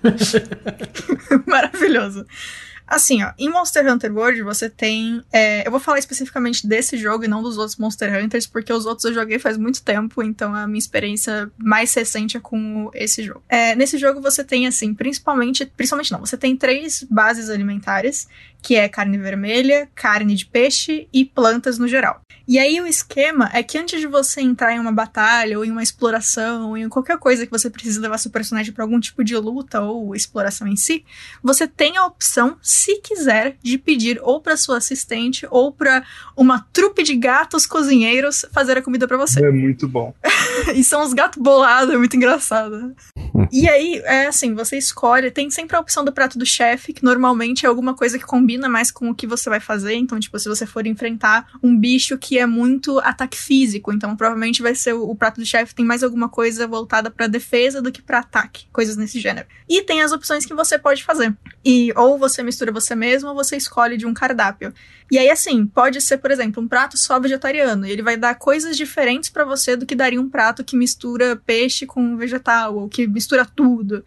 [LAUGHS] Maravilhoso. Assim, ó, em Monster Hunter World você tem. é, eu vou falar especificamente desse jogo e não dos outros Monster Hunters, porque os outros eu joguei faz muito tempo, então a minha experiência mais recente é com esse jogo. É, nesse jogo você tem, assim, principalmente. Principalmente não, você tem três bases alimentares, que é carne vermelha, carne de peixe e plantas no geral. E aí o esquema é que antes de você entrar em uma batalha, ou em uma exploração, ou em qualquer coisa que você precise levar seu personagem para algum tipo de luta ou exploração em si, você tem a opção, se quiser, de pedir ou para sua assistente ou para uma trupe de gatos cozinheiros fazer a comida para você. É muito bom. [LAUGHS] [LAUGHS] e são os gatos bolados, é muito engraçado. e aí, é assim, você escolhe, tem sempre a opção do prato do chefe, que normalmente é alguma coisa que combina mais com o que você vai fazer. Então, tipo, se você for enfrentar um bicho que é muito ataque físico, então provavelmente vai ser o, o prato do chefe tem mais alguma coisa voltada pra defesa do que pra ataque, coisas nesse gênero. E tem as opções que você pode fazer. E ou você mistura você mesmo, ou você escolhe de um cardápio. E aí, assim, pode ser, por exemplo, um prato só vegetariano. E ele vai dar coisas diferentes pra você do que daria um prato que mistura peixe com vegetal, ou que mistura tudo.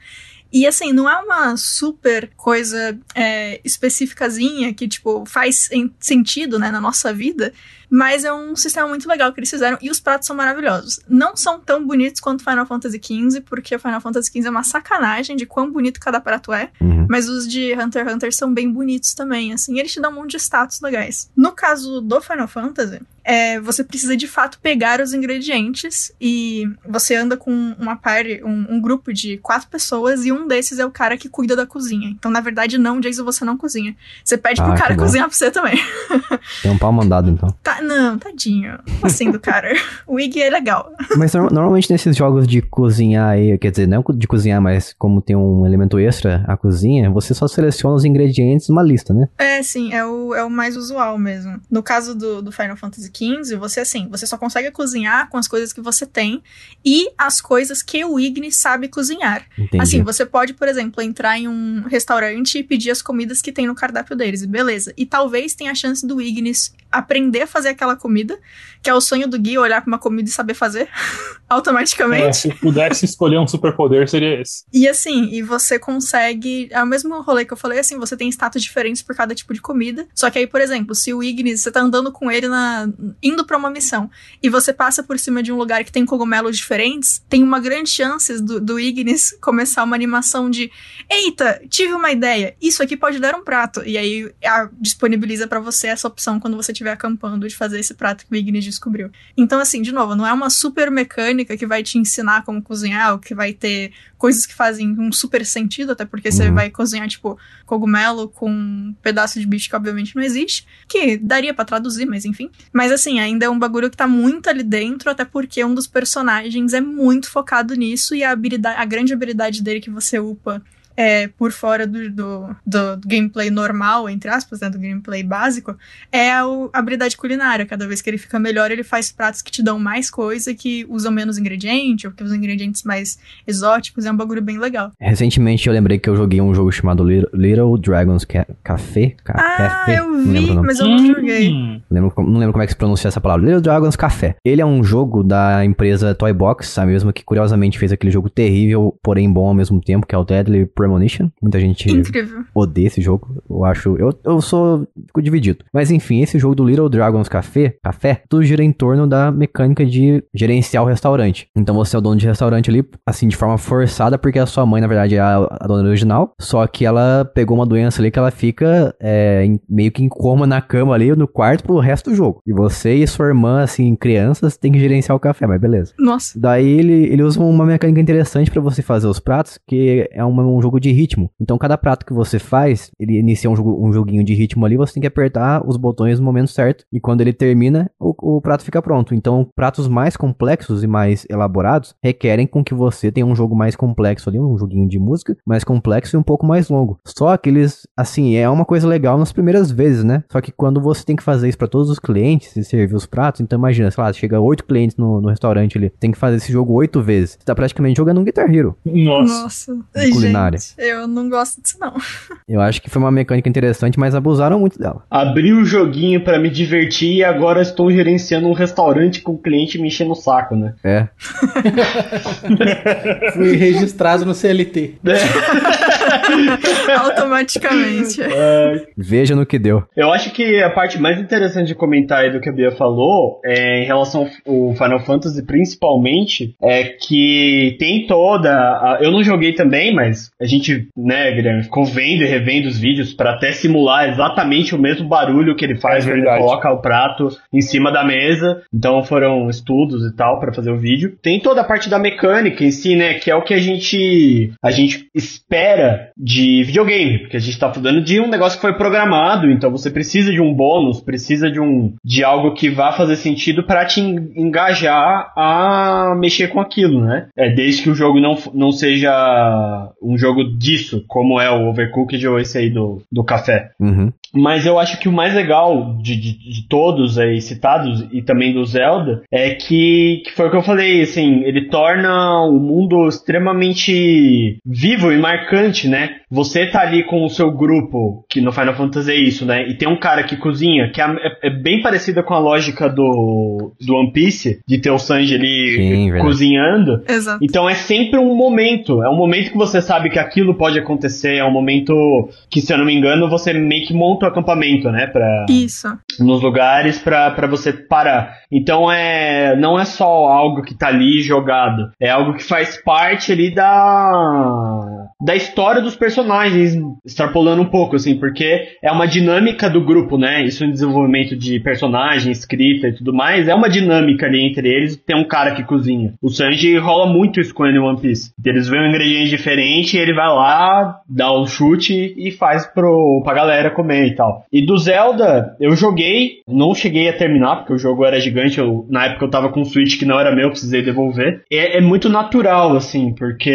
E assim, não é uma super coisa é, especificazinha que, tipo, faz sentido, né, na nossa vida, mas é um sistema muito legal que eles fizeram e os pratos são maravilhosos. Não são tão bonitos quanto Final Fantasy XV, porque Final Fantasy XV é uma sacanagem de quão bonito cada prato é, Uhum. mas os de Hunter x Hunter são bem bonitos também, assim, eles te dão um monte de status legais. No caso do Final Fantasy, é, você precisa de fato pegar os ingredientes e você anda com uma party, um, um grupo de quatro pessoas e um desses é o cara que cuida da cozinha. Então, na verdade, não, Jason, você não cozinha. Você pede Ah, pro cara cozinhar pra você também. Tem um pau mandado, então. Tá, não, tadinho. Assim do cara? [LAUGHS] O Iggy é legal. Mas no- normalmente nesses jogos de cozinhar aí, quer dizer, não de cozinhar, mas como tem um elemento extra, a cozinha, você só seleciona os ingredientes numa lista, né? É, sim, é o, é o mais usual mesmo. No caso do, do Final Fantasy XV, você assim, você só consegue cozinhar com as coisas que você tem e as coisas que o Igni sabe cozinhar. Entendi. Assim, você pode, por exemplo, entrar em um restaurante e pedir as comidas que tem no cardápio deles, beleza. E talvez tenha a chance do Ignis aprender a fazer aquela comida, que é o sonho do Gui, olhar pra uma comida e saber fazer [LAUGHS] É, automaticamente. se pudesse escolher um superpoder, seria esse. E assim, e você consegue. É o mesmo rolê que eu falei, assim, você tem status diferentes por cada tipo de comida. Só que aí, por exemplo, se o Ignis, você tá andando com ele na. indo pra uma missão, e você passa por cima de um lugar que tem cogumelos diferentes, tem uma grande chance do, do Ignis começar uma animação de. Eita, tive uma ideia, isso aqui pode dar um prato. E aí a- disponibiliza pra você essa opção quando você estiver acampando de fazer esse prato que o Ignis descobriu. Então, assim, de novo, não é uma super mecânica que vai te ensinar como cozinhar, ou que vai ter coisas que fazem um super sentido, até porque você Uhum. vai cozinhar, tipo, cogumelo com um pedaço de bicho que obviamente não existe, que daria pra traduzir, mas enfim. Mas assim, ainda é um bagulho que tá muito ali dentro, até porque um dos personagens é muito focado nisso e a habilidade, a grande habilidade dele que você upa é, por fora do, do, do gameplay normal, entre aspas, né, do gameplay básico, é a, a habilidade culinária. Cada vez que ele fica melhor, ele faz pratos que te dão mais coisa, que usam menos ingrediente, ou que usam ingredientes mais exóticos. É um bagulho bem legal. Recentemente eu lembrei que eu joguei um jogo chamado Little, Little Dragons Ca Café. Ca Ah, Café? eu Não vi, o nome. mas eu não joguei. Hum, Lembro não lembro como é que se pronuncia essa palavra. Little Dragons Café. Ele é um jogo da empresa Toy Box, a mesma que curiosamente fez aquele jogo terrível, porém bom ao mesmo tempo, que é o Deadly Premonition. Muita gente Incrível. odeia esse jogo. Eu acho. Eu, eu sou. Fico dividido. Mas enfim, esse jogo do Little Dragons Café, café, tudo gira em torno da mecânica de gerenciar o restaurante. Então você é o dono de restaurante ali, assim, de forma forçada, porque a sua mãe, na verdade, é a, a dona original. Só que ela pegou uma doença ali que ela fica é, em- meio que em coma na cama ali, no quarto, pro resto do jogo. E você e sua irmã, assim, crianças, tem que gerenciar o café, mas beleza. Nossa. Daí ele, ele usa uma mecânica interessante pra você fazer os pratos, que é uma- um jogo de ritmo. Então cada prato que você faz, ele inicia um, jogo, um joguinho de ritmo ali, você tem que apertar os botões no momento certo. E quando ele termina, o, o prato fica pronto. Então pratos mais complexos e mais elaborados requerem com que você tenha um jogo mais complexo ali, um joguinho de música mais complexo e um pouco mais longo. Só que eles, assim, é uma coisa legal nas primeiras vezes, né? Só que quando você tem que fazer isso pra todos os clientes e servir os pratos, então imagina, sei lá, chega oito clientes no, no restaurante ali, tem que fazer esse jogo oito vezes. Você tá praticamente jogando um Guitar Hero. nossa. Nossa. De culinária. Eu não gosto disso, não. [LAUGHS] Eu acho que foi uma mecânica interessante, mas abusaram muito dela. Abri o joguinho pra me divertir e agora estou gerenciando um restaurante com o cliente me enchendo o saco, né? É. [LAUGHS] Fui registrado no CLT. [LAUGHS] [LAUGHS] Automaticamente. Veja no que deu. Eu acho que a parte mais interessante de comentar aí do que a Bia falou, é, em relação ao Final Fantasy principalmente, é que tem toda. a- eu não joguei também, mas a gente, né, Guilherme, ficou vendo e revendo os vídeos pra até simular exatamente o mesmo barulho que ele faz É quando ele coloca o prato em cima da mesa. Então foram estudos e tal pra fazer o vídeo. Tem toda a parte da mecânica em si, né, que é o que a gente a gente espera de videogame, porque a gente tá falando de um negócio que foi programado, então você precisa de um bônus, precisa de um de algo que vá fazer sentido pra te en- engajar a mexer com aquilo, né? É desde que o jogo não, não seja um jogo disso, como é o Overcooked ou esse aí do, do café. Uhum. Mas eu acho que o mais legal de, de, de todos aí citados e também do Zelda é que, que foi o que eu falei, assim, ele torna o mundo extremamente vivo e marcante, né? Você tá ali com o seu grupo, que no Final Fantasy é isso, né? E tem um cara que cozinha, que é, é- é bem parecida com a lógica do, do One Piece, de ter o Sanji ali Sim, verdade. cozinhando. Exato. Então é sempre um momento. É um momento que você sabe que aquilo pode acontecer. É um momento que, se eu não me engano, você meio que monta o acampamento, né? Pra, Isso. nos lugares pra pra você parar. Então é não é só algo que tá ali jogado. É algo que faz parte ali da da história dos personagens, extrapolando um pouco, assim, porque é uma dinâmica do grupo, né? Isso em desenvolvimento de personagem, escrita e tudo mais, é uma dinâmica ali entre eles. Tem um cara que cozinha. O Sanji rola muito isso com ele em One Piece. Eles veem um ingrediente diferente, ele vai lá, dá o chute e faz pro, pra galera comer e tal. E do Zelda, eu joguei, não cheguei a terminar, porque o jogo era gigante. Eu, na época eu tava com um Switch que não era meu, precisei devolver. É, é muito natural, assim, porque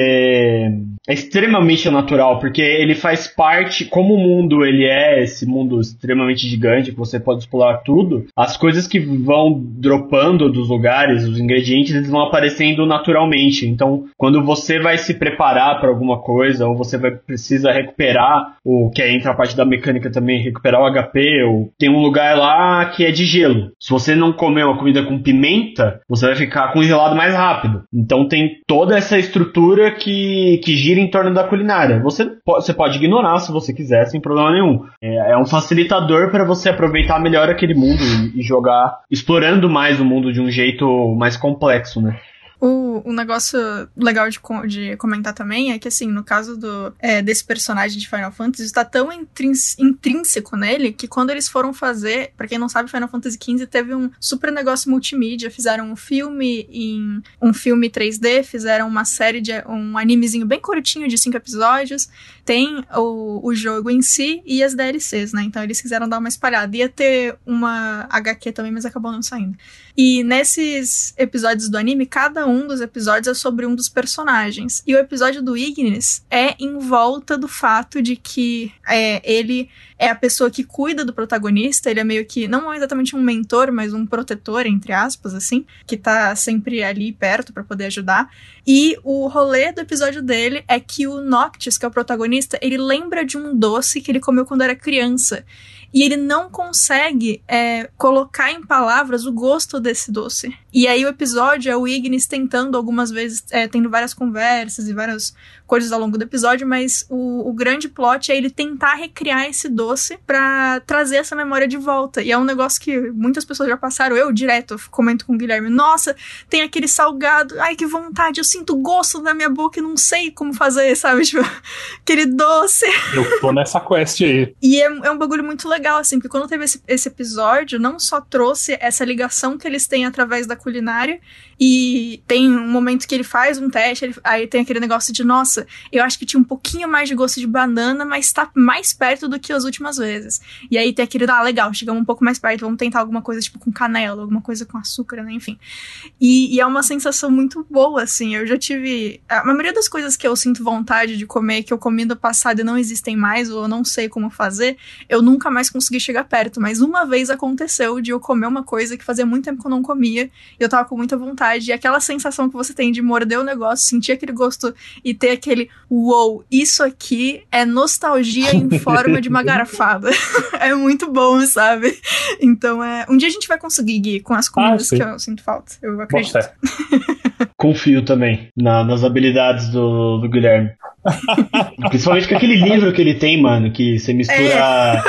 é extremamente natural, porque ele faz parte, como o mundo ele é esse mundo extremamente gigante, que você pode explorar tudo, as coisas que vão dropando dos lugares, os ingredientes, eles vão aparecendo naturalmente. Então, quando você vai se preparar para alguma coisa, ou você vai precisa recuperar, ou que aí entra a parte da mecânica também, recuperar o HP, ou tem um lugar lá que é de gelo. Se você não comer uma comida com pimenta, você vai ficar congelado mais rápido. Então tem toda essa estrutura que, que gira em torno da culinária. Você, você pode ignorar se você quiser, sem problema nenhum. É, é um facilitador para você aproveitar melhor aquele mundo e, e jogar, explorando mais o mundo de um jeito mais complexo, né? O, negócio legal de, de comentar também é que, assim, no caso do, é, desse personagem de Final Fantasy, está tão intrínseco nele que quando eles foram fazer, pra quem não sabe, Final Fantasy XV teve um super negócio multimídia. Fizeram um filme em um filme 3D, fizeram uma série de um animezinho bem curtinho de cinco episódios. Tem o, o jogo em si e as DLCs, né? Então eles quiseram dar uma espalhada. Ia ter uma HQ também, mas acabou não saindo. E nesses episódios do anime, cada um dos, episódios é sobre um dos personagens. E o episódio do Ignis é em volta do fato de que é, ele é a pessoa que cuida do protagonista, ele é meio que, não exatamente um mentor, mas um protetor, entre aspas, assim, que tá sempre ali perto para poder ajudar. E o rolê do episódio dele é que o Noctis, que é o protagonista, ele lembra de um doce que ele comeu quando era criança e ele não consegue é, colocar em palavras o gosto desse doce. E aí o episódio é o Ignis tentando algumas vezes, é, tendo várias conversas e várias coisas ao longo do episódio, mas o, o grande plot é ele tentar recriar esse doce para trazer essa memória de volta. E é um negócio que muitas pessoas já passaram, eu direto comento com o Guilherme, nossa, tem aquele salgado, ai que vontade, eu sinto gosto na minha boca e não sei como fazer, sabe? [LAUGHS] Tipo, aquele doce. Eu tô nessa quest aí. E é, é um bagulho muito legal, assim, porque quando teve esse, esse episódio, não só trouxe essa ligação que eles têm através da culinária, e tem um momento que ele faz um teste, ele, aí tem aquele negócio de, nossa, eu acho que tinha um pouquinho mais de gosto de banana, mas tá mais perto do que as últimas vezes. E aí tem aquele, ah, legal, chegamos um pouco mais perto, vamos tentar alguma coisa tipo com canela, alguma coisa com açúcar, né? Enfim. E, e é uma sensação muito boa, assim. Eu já tive. A maioria das coisas que eu sinto vontade de comer, que eu comi no passado e não existem mais, ou eu não sei como fazer, eu nunca mais consegui chegar perto. Mas uma vez aconteceu de eu comer uma coisa que fazia muito tempo que eu não comia, e eu tava com muita vontade. E aquela sensação que você tem de morder o negócio, sentir aquele gosto e ter aquele uou, isso aqui é nostalgia em forma de uma garrafada. [LAUGHS] é muito bom, sabe? Então é. Um dia a gente vai conseguir, Gui, com as comidas Ah, que eu sinto falta. Eu acredito. Fé. Confio também na- nas habilidades do, do Guilherme. Principalmente com aquele livro que ele tem, mano, que você mistura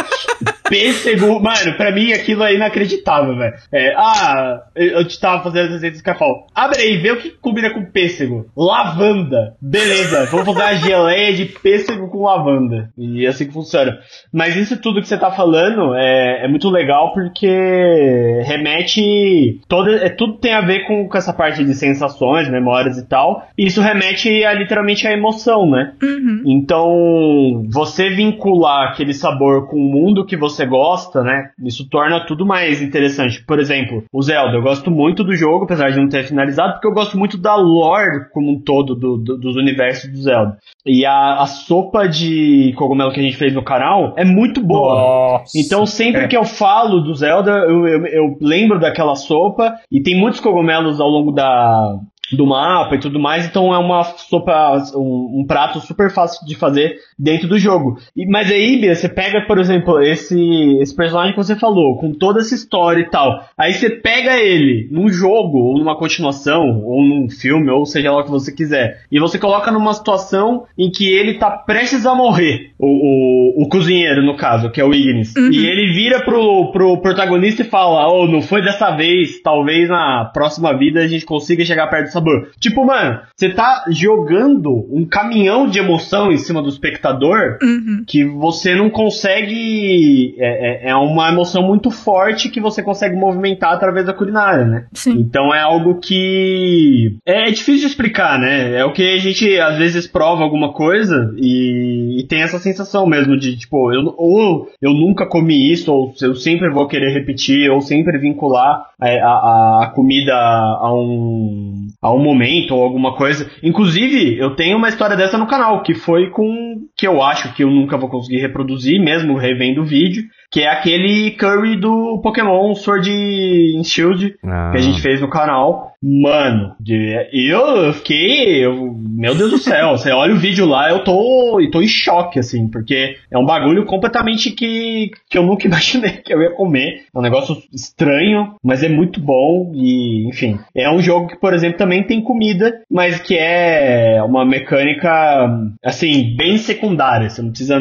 pêssego. Mano, pra mim aquilo é inacreditável, velho. É, ah, eu te tava fazendo as receitas que falo. Abre aí, vê o que combina com pêssego. Lavanda. Beleza, vamos fazer a geleia de pêssego com lavanda. E é assim que funciona. Mas isso tudo que você tá falando é, é muito legal porque remete. Toda, é, tudo tem a ver com, com essa parte de sensações, memórias e tal. E isso remete a literalmente a emoção, né? Uhum. Então, você vincular aquele sabor com o mundo que você gosta, né? Isso torna tudo mais interessante. Por exemplo, o Zelda, eu gosto muito do jogo, apesar de não ter finalizado, porque eu gosto muito da lore como um todo do, do- dos universos do Zelda. E a, a sopa de cogumelo que a gente fez no canal é muito boa. Nossa. Então, sempre É. que eu falo do Zelda, eu, eu, eu lembro daquela sopa. E tem muitos cogumelos ao longo da, do mapa e tudo mais. Então, é uma sopa, um, um prato super fácil de fazer dentro do jogo. E, mas aí, Bia, você pega, por exemplo, esse, esse personagem que você falou, com toda essa história e tal. Aí você pega ele num jogo, ou numa continuação, ou num filme, ou seja lá o que você quiser. E você coloca numa situação em que ele tá prestes a morrer. O, o, o cozinheiro, no caso, que é o Ignis. Uhum. E ele vira pro, pro protagonista e fala: Oh, não foi dessa vez. Talvez na próxima vida a gente consiga chegar perto do sabor. Tipo, mano, você tá jogando um caminhão de emoção em cima do espectador Uhum. que você não consegue. É, é, é uma emoção muito forte que você consegue movimentar através da culinária, né? Sim. Então é algo que é difícil de explicar, né? É o que a gente às vezes prova alguma coisa e, e tem essa sensação mesmo de tipo, eu, ou eu nunca comi isso, ou eu sempre vou querer repetir, ou sempre vincular é, a, a, a comida a um, a um momento ou alguma coisa. Inclusive, eu tenho uma história dessa no canal, que foi com. que eu acho que eu nunca vou conseguir reproduzir, mesmo revendo o vídeo, que é aquele curry do Pokémon Sword and Shield Ah, que a gente fez no canal. Mano, eu fiquei. eu- meu Deus do céu, [LAUGHS] você olha o vídeo lá, eu tô, eu tô em choque, assim, porque é um bagulho completamente que, que eu nunca [LAUGHS] imaginei que eu ia comer. É um negócio estranho, mas é muito bom e, enfim. É um jogo que, por exemplo, também tem comida, mas que é uma mecânica, assim, bem secundária. Você não precisa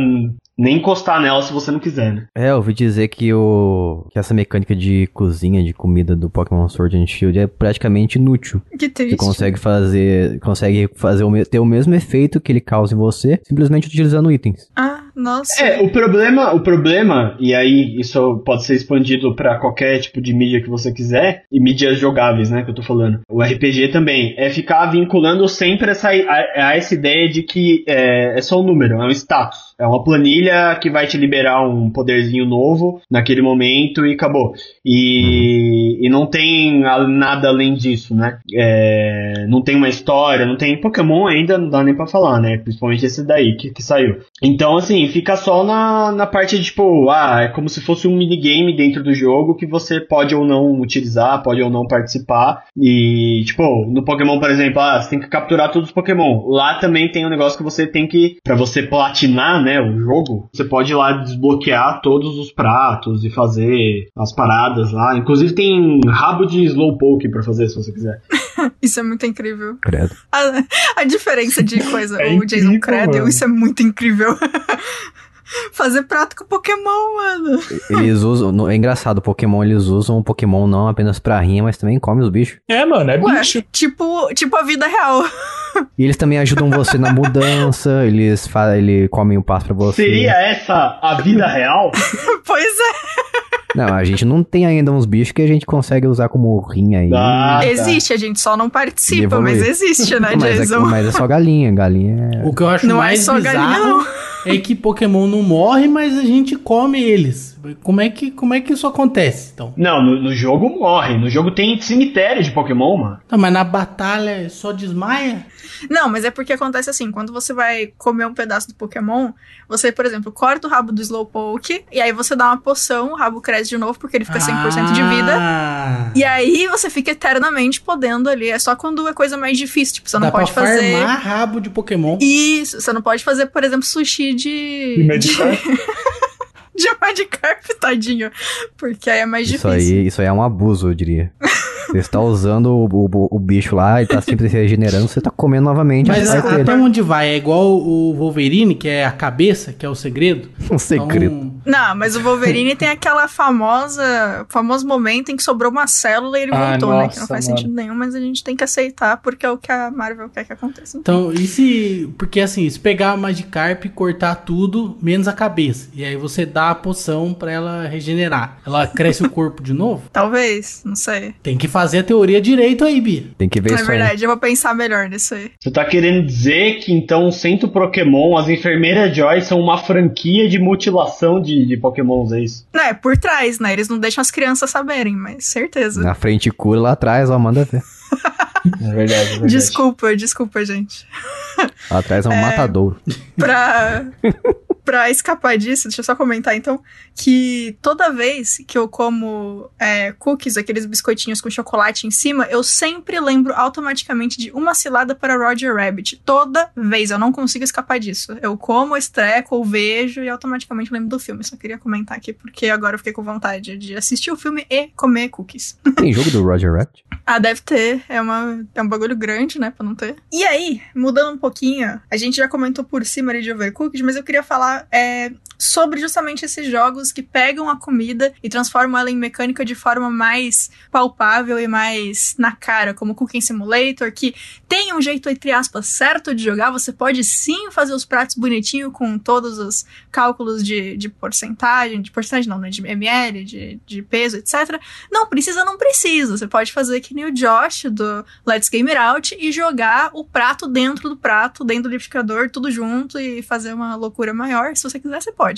nem encostar nela se você não quiser, né? É, eu ouvi dizer que, o, que essa mecânica de cozinha, de comida do Pokémon Sword and Shield é praticamente inútil. Que Você triste. consegue fazer, consegue fazer o, ter o mesmo efeito que ele causa em você, simplesmente utilizando itens. Ah, Nossa. É, o problema, o problema, e aí isso pode ser expandido pra qualquer tipo de mídia que você quiser, e mídias jogáveis, né, que eu tô falando. O RPG também, é ficar vinculando sempre essa, a, a essa ideia de que é, é só um número, é um status. É uma planilha que vai te liberar um poderzinho novo naquele momento e acabou. E, e não tem nada além disso, né? É, não tem uma história, não tem Pokémon ainda, não dá nem pra falar, né? Principalmente esse daí que, que saiu. Então, assim, fica só na, na parte de tipo, ah, é como se fosse um minigame dentro do jogo que você pode ou não utilizar, pode ou não participar. E, tipo, no Pokémon, por exemplo, ah, você tem que capturar todos os Pokémon. Lá também tem um negócio que você tem que, pra você platinar, né, o jogo, você pode ir lá desbloquear todos os pratos e fazer as paradas lá. Inclusive tem rabo de Slowpoke pra fazer, se você quiser. [LAUGHS] [LAUGHS] Isso é muito incrível. Credo. A, a diferença de coisa, É o Jason incrível, mano. isso é muito incrível. [LAUGHS] Fazer prato com Pokémon, mano. Eles usam. É engraçado, o Pokémon eles usam o Pokémon não apenas pra rinha, mas também come os bichos. É, mano, é Ué, bicho. tipo, tipo a vida real. [LAUGHS] E eles também ajudam você na mudança, eles, fa ele comem o passo pra você. Seria essa a vida real? pois é. Não, a gente não tem ainda uns bichos que a gente consegue usar como rinha aí. Ah, tá. existe, a gente só não participa, mas existe, né, [LAUGHS] mas, é, Jason? mas é só galinha, galinha é... O que eu acho Não é mais só galinha, bizarro não. é que Pokémon não morre, mas a gente come eles. Como é que, como é que isso acontece, então? Não, no, no jogo morre. No jogo tem cemitério de Pokémon, mano. Não, mas na batalha só desmaia? Não, mas é porque acontece assim, quando você vai comer um pedaço do Pokémon, você, por exemplo, corta o rabo do Slowpoke, e aí você dá uma poção, o rabo cresce de novo, porque ele fica 100% de vida. Ah, E aí você fica eternamente podendo ali. É só quando é coisa mais difícil. Tipo, você não dá pode pra fazer. rabo de Pokémon. Isso, você não pode fazer, por exemplo, sushi de. De, [LAUGHS] de Magikarp, tadinho. Porque aí é mais Isso difícil. aí, isso aí é um abuso, eu diria. [LAUGHS] Você está usando o, o, o bicho lá e tá sempre se regenerando, você tá comendo novamente Mas a até onde vai? É igual o Wolverine, que é a cabeça, que é o segredo? [LAUGHS] Um segredo. Então, Não, mas o Wolverine tem aquela famosa. famoso momento em que sobrou uma célula e ele Ah, voltou, né? Que não nossa, faz mano. sentido nenhum, mas a gente tem que aceitar porque é o que a Marvel quer que aconteça. Então, e se. Porque assim, se pegar a Magikarp e cortar tudo, menos a cabeça. E aí você dá a poção pra ela regenerar. Ela cresce o corpo de novo? [LAUGHS] Talvez, não sei. Tem que fazer a teoria direito aí, Bia. Tem que ver É isso aí. verdade, eu vou pensar melhor nisso aí. Você tá querendo dizer que então o Centro Pokémon, as enfermeiras Joy são uma franquia de mutilação de, de Pokémons, é isso? Não, é por trás, né? Eles não deixam as crianças saberem, mas certeza. Na frente cura, lá atrás, ó, manda ver. [LAUGHS] [LAUGHS] É verdade, é verdade. Desculpa, desculpa, gente. Lá atrás é um matadouro. pra, [LAUGHS] pra escapar disso, deixa eu só comentar então, que toda vez que eu como é, cookies, aqueles biscoitinhos com chocolate em cima, eu sempre lembro automaticamente de uma cilada para Roger Rabbit. Toda vez, eu não consigo escapar disso. Eu como, estreco ou vejo e automaticamente lembro do filme. Só queria comentar aqui, porque agora eu fiquei com vontade de assistir o filme e comer cookies. Tem jogo do Roger Rabbit? [LAUGHS] Ah, deve ter. É, uma, é um bagulho grande, né? Pra não ter. E aí, mudando um pouquinho, a gente já comentou por cima ali de Overcooked, mas eu queria falar é, sobre justamente esses jogos que pegam a comida e transformam ela em mecânica de forma mais palpável e mais na cara, como Cooking Simulator, que tem um jeito, entre aspas, certo de jogar. Você pode sim fazer os pratos bonitinho com todos os cálculos de, de porcentagem, de porcentagem não, né? De ml, de, de peso, etc. Não precisa, não precisa. Você pode fazer que nem o Josh do Let's Game Out e jogar o prato dentro do prato, dentro do liquidificador, tudo junto e fazer uma loucura maior. Se você quiser, você pode.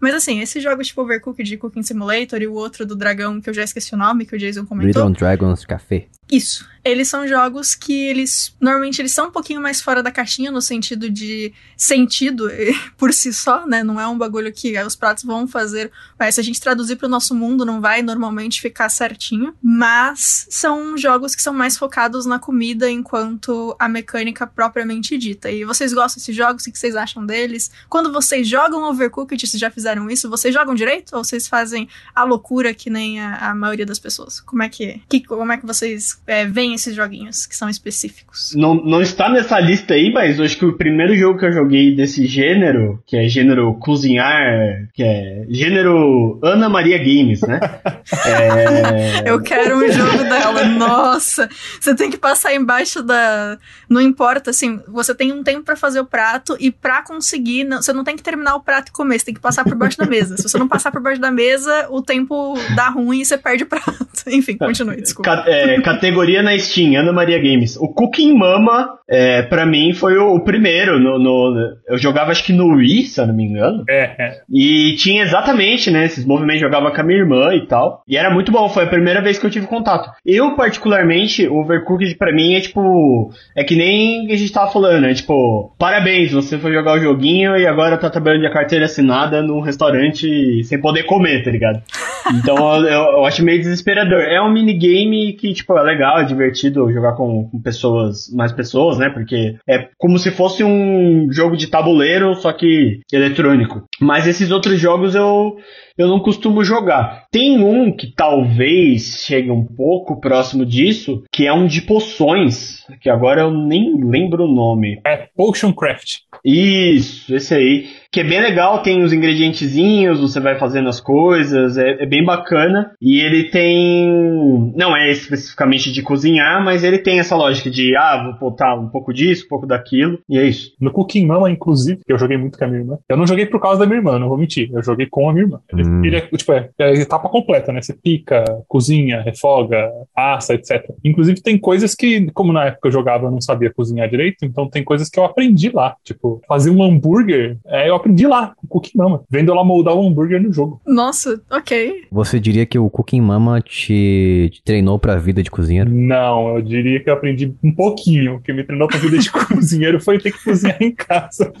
Mas assim, esses jogos tipo Overcooked de Cooking Simulator e o outro do dragão, que eu já esqueci o nome, que o Jason comentou. Riddle Dragons Café. Isso. Eles são jogos que eles. Normalmente eles são um pouquinho mais fora da caixinha, no sentido de sentido [LAUGHS] por si só, né? Não é um bagulho que os pratos vão fazer. Mas se a gente traduzir para o nosso mundo, não vai normalmente ficar certinho. Mas são jogos que são mais focados na comida enquanto a mecânica propriamente dita. E vocês gostam desses jogos? O que vocês acham deles? Quando vocês jogam Overcooked, se já fizeram isso, vocês jogam direito? Ou vocês fazem a loucura que nem a, a maioria das pessoas? Como é que, que como é que vocês é, veem esses joguinhos que são específicos. Não, não está nessa lista aí, mas acho que o primeiro jogo que eu joguei desse gênero, que é gênero cozinhar, que é gênero Ana Maria Games, né? [LAUGHS] é... Eu quero um jogo dela. Nossa, você tem que passar embaixo da. Não importa, assim, você tem um tempo pra fazer o prato e pra conseguir, não- você não tem que terminar o prato e comer, você tem que passar por baixo da mesa. Se você não passar por baixo da mesa, o tempo dá ruim e você perde o prato. [LAUGHS] Enfim, continue, desculpa. Ca- é, categoria na Steam, Ana Maria Games. O Cooking Mama, é, pra mim, foi o, o primeiro. No, no- eu jogava, acho que no Wii, se eu não me engano. É, é. E tinha exatamente, né, esses movimentos, jogava com a minha irmã e tal. E era muito bom, foi a primeira vez que eu tive contato. Eu, particularmente, o Overcooked pra mim é tipo, é que nem a gente tava falando, é tipo, parabéns, você foi jogar o joguinho e agora tá trabalhando de carteira assinada num restaurante sem poder comer, tá ligado? [LAUGHS] Então eu, eu acho meio desesperador. É um minigame que, tipo, é legal, é divertido jogar com, com pessoas, mais pessoas, né? Porque é como se fosse um jogo de tabuleiro, só que eletrônico. Mas esses outros jogos eu, eu não costumo jogar. Tem um que talvez chegue um pouco próximo disso, que é um de poções, que agora eu nem lembro o nome. É Potion Craft. Isso, esse aí. Que é bem legal, tem os ingredientezinhos, você vai fazendo as coisas, é, é bem bacana. E ele tem. Não é especificamente de cozinhar, mas ele tem essa lógica de, ah, vou botar um pouco disso, um pouco daquilo, e é isso. No Cooking Mama, inclusive, que eu joguei muito com a minha irmã. Eu não joguei por causa da minha irmã, não vou mentir. Eu joguei com a minha irmã. Ele, Hum. ele é, tipo, é, é a etapa completa, né? Você pica, cozinha, refoga, assa, etc. Inclusive, tem coisas que, como na época eu jogava, eu não sabia cozinhar direito, então tem coisas que eu aprendi lá. Tipo, fazer um hambúrguer, é, eu aprendi lá, com o Cooking Mama. Vendo ela moldar o hambúrguer no jogo. Nossa, ok. Você diria que o Cooking Mama te, te treinou pra vida de cozinheiro? Não, eu diria que eu aprendi um pouquinho. O que me treinou pra vida de [LAUGHS] cozinheiro foi ter que cozinhar em casa.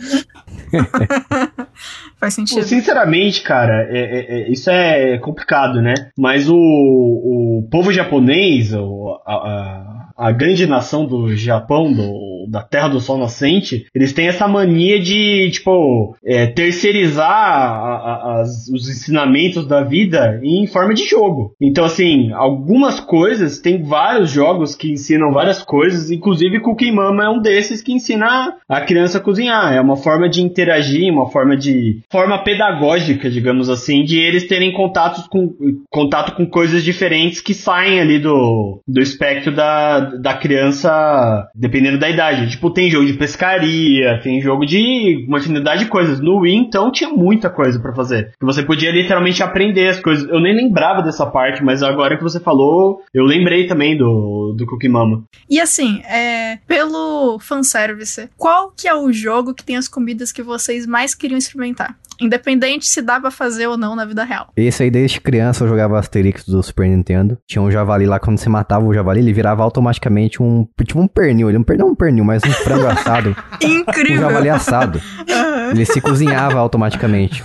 [LAUGHS] Faz Pô, sentido. sinceramente, cara, é- é- é- isso é complicado, né? Mas o, o povo japonês, o- a, a- a grande nação do Japão, do- da Terra do Sol Nascente, eles têm essa mania de, tipo, é, terceirizar a- a- as- os ensinamentos da vida em forma de jogo. Então, assim, algumas coisas, tem vários jogos que ensinam várias coisas, inclusive Cooking Mama é um desses que ensina a criança a cozinhar. É uma forma de interagir, uma forma de forma pedagógica, digamos assim, de eles terem contatos com contato com coisas diferentes que saem ali do, do espectro da, da criança, dependendo da idade. Tipo, tem jogo de pescaria, tem jogo de uma infinidade de coisas. No Wii, então, tinha muita coisa pra fazer. Que você podia literalmente aprender as coisas. Eu nem lembrava dessa parte, mas agora que você falou, eu lembrei também do, do Cookie Mama. E assim, é, pelo fanservice, qual que é o jogo que tem as comidas que vocês mais queriam experimentar? Independente se dá pra fazer ou não na vida real. Esse aí, desde criança, eu jogava Asterix do Super Nintendo. Tinha um javali lá, quando você matava o javali, ele virava automaticamente um. Tipo um pernil. Ele não perdeu um pernil, mas um frango assado. [LAUGHS] Um Incrível! javali assado. Ele se cozinhava automaticamente.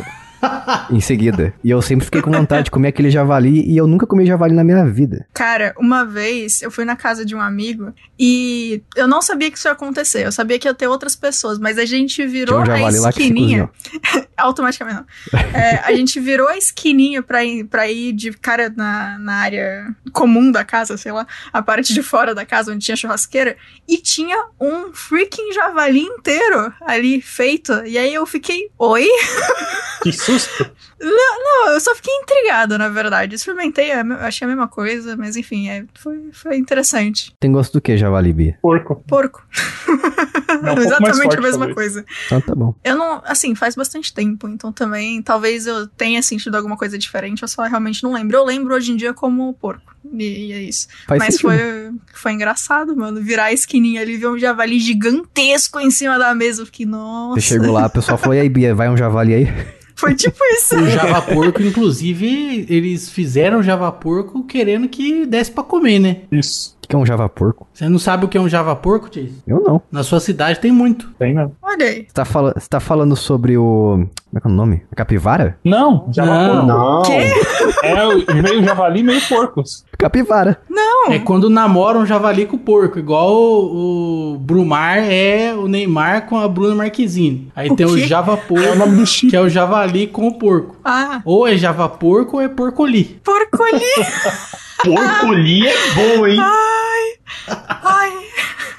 Em seguida. E eu sempre fiquei com vontade de comer aquele javali e eu nunca comi javali na minha vida. Cara, uma vez eu fui na casa de um amigo e eu não sabia que isso ia acontecer. Eu sabia que ia ter outras pessoas, mas a gente virou um a esquininha. [LAUGHS] Automaticamente não. É, a gente virou a esquininha pra ir, pra ir de cara na, na área comum da casa, sei lá, a parte de fora da casa onde tinha churrasqueira, e tinha um freaking javali inteiro ali feito. E aí eu fiquei, oi? Que [LAUGHS] susto! Não, eu só fiquei intrigada, na verdade. Experimentei, é, achei a mesma coisa, mas enfim, é, foi, foi interessante. Tem gosto do que, javali, Bia? Porco. Porco. Não, [LAUGHS] um Exatamente forte, a mesma talvez. coisa. Então tá bom. Eu não, assim, faz bastante tempo, então também talvez eu tenha sentido alguma coisa diferente, eu só realmente não lembro. Eu lembro hoje em dia como porco. E, e é isso. Faz Mas sentido. foi, foi engraçado, mano. Virar a esquininha ali, ver um javali gigantesco em cima da mesa. Eu fiquei, nossa. Você chegou lá, o pessoal falou, e aí, Bia, vai um javali aí? [LAUGHS] Foi tipo [LAUGHS] isso. O Java Porco, inclusive, eles fizeram o Java Porco querendo que desse pra comer, né? Isso. O que é um java porco? Você não sabe o que é um Java Porco, Chase? Eu não. Na sua cidade tem muito. Tem, né? Olha aí. Você tá, fala- você tá falando sobre o. Como é que é o nome? A capivara? Não, já Não. Não. É o- meio javali, meio porcos. Capivara. Não. É quando namoram um javali com o porco, igual o, o Brumar é o Neymar com a Bruna Marquezine. Aí O tem o quê? Java É o Porco, nome do chip. que é o javali com o porco. Ah, Ou é Java Porco ou é porcoli. porco ali. [LAUGHS] Porcolia [LAUGHS] é bom, hein? Ai,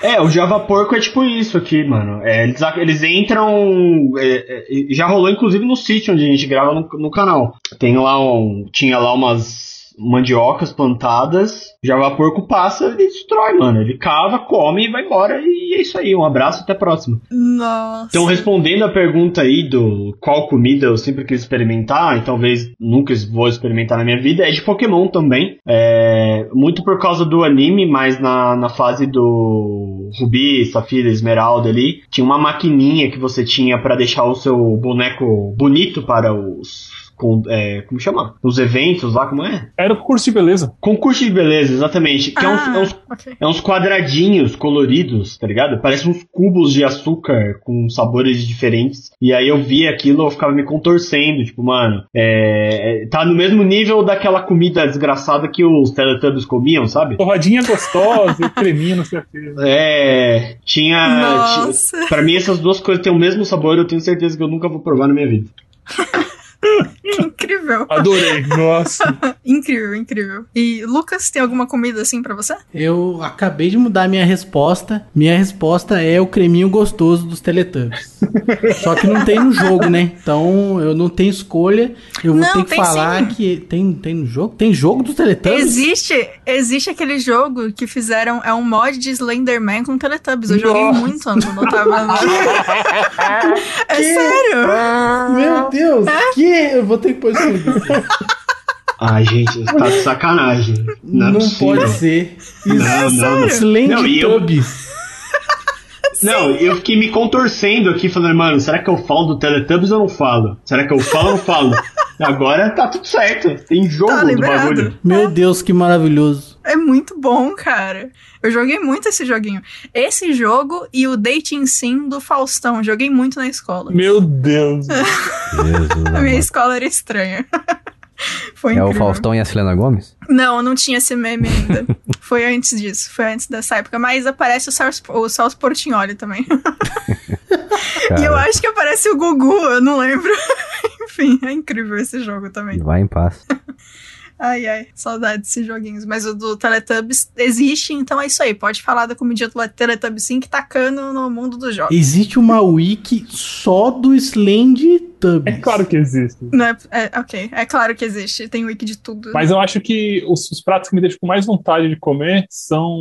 É, o Java Porco é tipo isso aqui, mano. É, eles, eles entram. é, é, já rolou inclusive no sítio onde a gente grava no, no canal. Tem lá um. Tinha lá umas mandiocas plantadas. O Java Porco passa e destrói, mano. Ele cava, come e vai embora. E é isso aí. Um abraço até a próxima. nossa. Então, respondendo a pergunta aí do qual comida eu sempre quis experimentar, e talvez nunca vou experimentar na minha vida, é de Pokémon também. É, muito por causa do anime, mas na, na fase do Rubi, Safira, Esmeralda ali, tinha uma maquininha que você tinha pra deixar o seu boneco bonito para os. Com- é, como chama? Os eventos lá, como é? Era o curso de beleza. Concurso de beleza, exatamente. Que é uns- Ah, é uns ok. é uns quadradinhos coloridos, tá ligado? Parece uns cubos de açúcar com sabores diferentes. E aí eu via aquilo, eu ficava me contorcendo, tipo, mano, é, é- tá no mesmo nível daquela comida desgraçada que os Teletubbies comiam, sabe? Torradinha gostosa, creminho, não sei o que. É, tinha, Nossa. tinha. Pra mim, essas duas coisas têm o mesmo sabor, eu tenho certeza que eu nunca vou provar na minha vida. [LAUGHS] Que [LAUGHS] incrível. Adorei, nossa. [LAUGHS] Incrível, incrível. E Lucas, tem alguma comida assim pra você? Eu acabei de mudar minha resposta. Minha resposta é o creminho gostoso dos Teletubbies. [LAUGHS] Só que não tem no jogo, né? Então eu não tenho escolha. Eu vou Não, ter que tem falar sim. que tem, tem no jogo? Tem jogo dos Teletubbies? Existe, existe aquele jogo que fizeram, é um mod de Slenderman com Teletubbies. Eu joguei Nossa. muito quando eu tava É sério? Meu Deus, que? Eu vou ter que pôr isso vídeo. Ai, gente, tá de sacanagem. Não, é Não, pode ser. Não, não, não. Slend Não, eu- Tubbies. Não, eu fiquei me contorcendo aqui, falando, mano, será que eu falo do Teletubbies ou não falo? Será que eu falo ou não falo? Agora tá tudo certo. Tem jogo Tá do bagulho. Meu Deus, que maravilhoso. É muito bom, cara. Eu joguei muito esse joguinho. Esse jogo e o Dating Sim do Faustão. Joguei muito na escola. Meu Deus. A [LAUGHS] minha escola era estranha. [LAUGHS] Foi É incrível. o Faustão e a Selena Gomes? Não, não tinha esse meme ainda. [LAUGHS] Foi antes disso, foi antes dessa época. Mas aparece o Celso, o Celso Portignoli também. E eu acho que aparece o Gugu, eu não lembro. Enfim, é incrível esse jogo também. vai em paz. Ai, ai, saudade desses joguinhos. Mas o do Teletubbies existe, então é isso aí. Pode falar da comidinha do Teletubbies sim que tá cano no mundo dos jogos. Existe uma wiki só do Slend É claro que existe. Não é, é- ok, é claro que existe. Tem wiki de tudo. Mas eu acho que os, os pratos que me deixam com mais vontade de comer são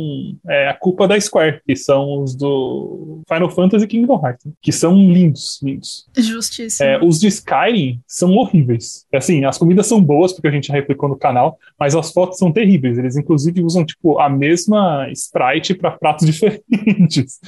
é, a culpa da Square, que são os do Final Fantasy e Kingdom Hearts, né? que são lindos, lindos. Justíssimo. É, os de Skyrim são horríveis. Assim, as comidas são boas, porque a gente já replicou no canal, mas as fotos são terríveis. Eles, inclusive, usam, tipo, a mesma sprite para pratos [LAUGHS] diferentes.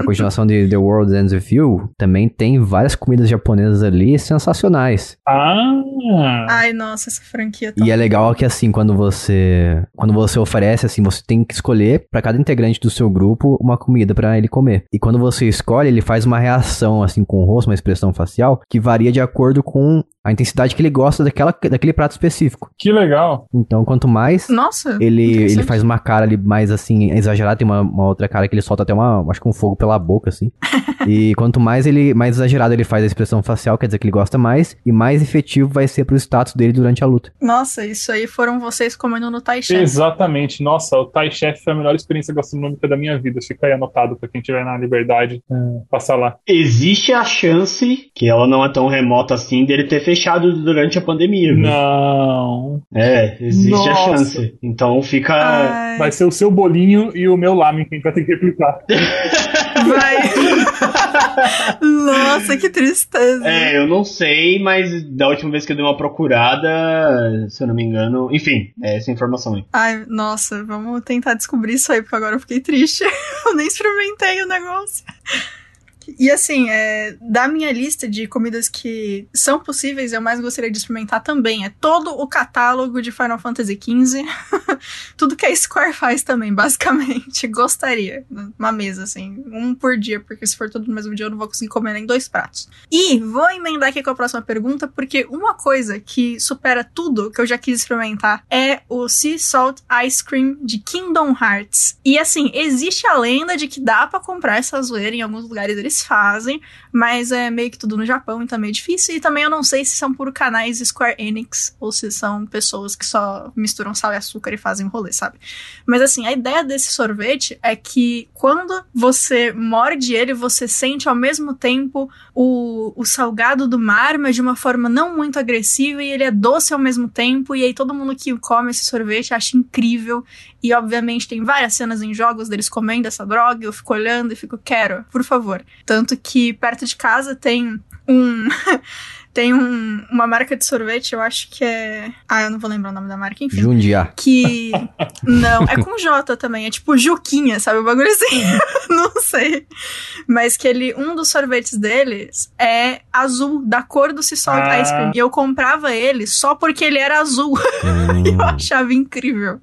A continuação de The World Ends With You também tem várias comidas japonesas ali sensacionais. Ah! Ai, nossa, essa franquia tá. E é legal que assim, quando você quando você oferece assim, você tem que escolher pra cada integrante do seu grupo uma comida pra ele comer. E quando você escolhe, ele faz uma reação assim com o rosto, uma expressão facial que varia de acordo com a intensidade que ele gosta daquela, daquele prato específico. Que legal! Então, quanto mais Nossa. ele, ele faz uma cara ali mais assim, exagerada, tem uma, uma outra cara que ele solta até uma, acho que um fogo pela boca, assim. [LAUGHS] e quanto mais ele, mais exagerado ele faz a expressão facial, quer dizer que ele gosta mais, e mais efetivo vai ser pro status dele durante a luta. Nossa, isso aí foram vocês comendo no Tai Chef. Exatamente. Nossa, o Thai Chef foi a melhor experiência gastronômica da minha vida. Fica aí anotado pra quem tiver na liberdade é, passar lá. Existe a chance, que ela não é tão remota assim, dele ter fechado durante a pandemia. viu? Não. É, existe a Nossa. chance. Então fica. Ai, Vai ser o seu bolinho e o meu lamen que a gente vai ter que replicar. [LAUGHS] vai. Nossa, que tristeza. É, eu não sei, mas da última vez que eu dei uma procurada, se eu não me engano. Enfim, é essa informação aí. Ai, nossa, vamos tentar descobrir isso aí, porque agora eu fiquei triste. [LAUGHS] eu nem experimentei o negócio. E assim, é, da minha lista de comidas que são possíveis, eu mais gostaria de experimentar também. É todo o catálogo de Final Fantasy XV. [LAUGHS] Tudo que a Square faz também, basicamente. [LAUGHS] Gostaria. Uma mesa, assim. Um por dia, porque se for tudo no mesmo dia, eu não vou conseguir comer nem dois pratos. E vou emendar aqui com a próxima pergunta, porque uma coisa que supera tudo que eu já quis experimentar é o Sea Salt Ice Cream de Kingdom Hearts. E assim, existe a lenda de que dá pra comprar essa zoeira em alguns lugares eles fazem, mas é meio que tudo no Japão, então é meio difícil. E também eu não sei se são por canais Square Enix ou se são pessoas que só misturam sal e açúcar e fazem rolê, sabe? Mas assim, a ideia desse sorvete é que quando você morde ele, você sente ao mesmo tempo o, o salgado do mar, mas de uma forma não muito agressiva, e ele é doce ao mesmo tempo, e aí todo mundo que come esse sorvete acha incrível. E obviamente tem várias cenas em jogos deles comendo essa droga, eu fico olhando e fico, quero, por favor. Tanto que perto de casa tem um. [LAUGHS] tem um, uma marca de sorvete, eu acho que é. Ah, eu não vou lembrar o nome da marca, enfim. Jundiá. Que. Não, é com J também. É tipo Juquinha, sabe? O bagulho assim. [LAUGHS] não sei. Mas que ele. Um dos sorvetes deles é azul, da cor do Salt Ah. Ice Cream. E eu comprava ele só porque ele era azul. [LAUGHS] eu Hum. achava incrível.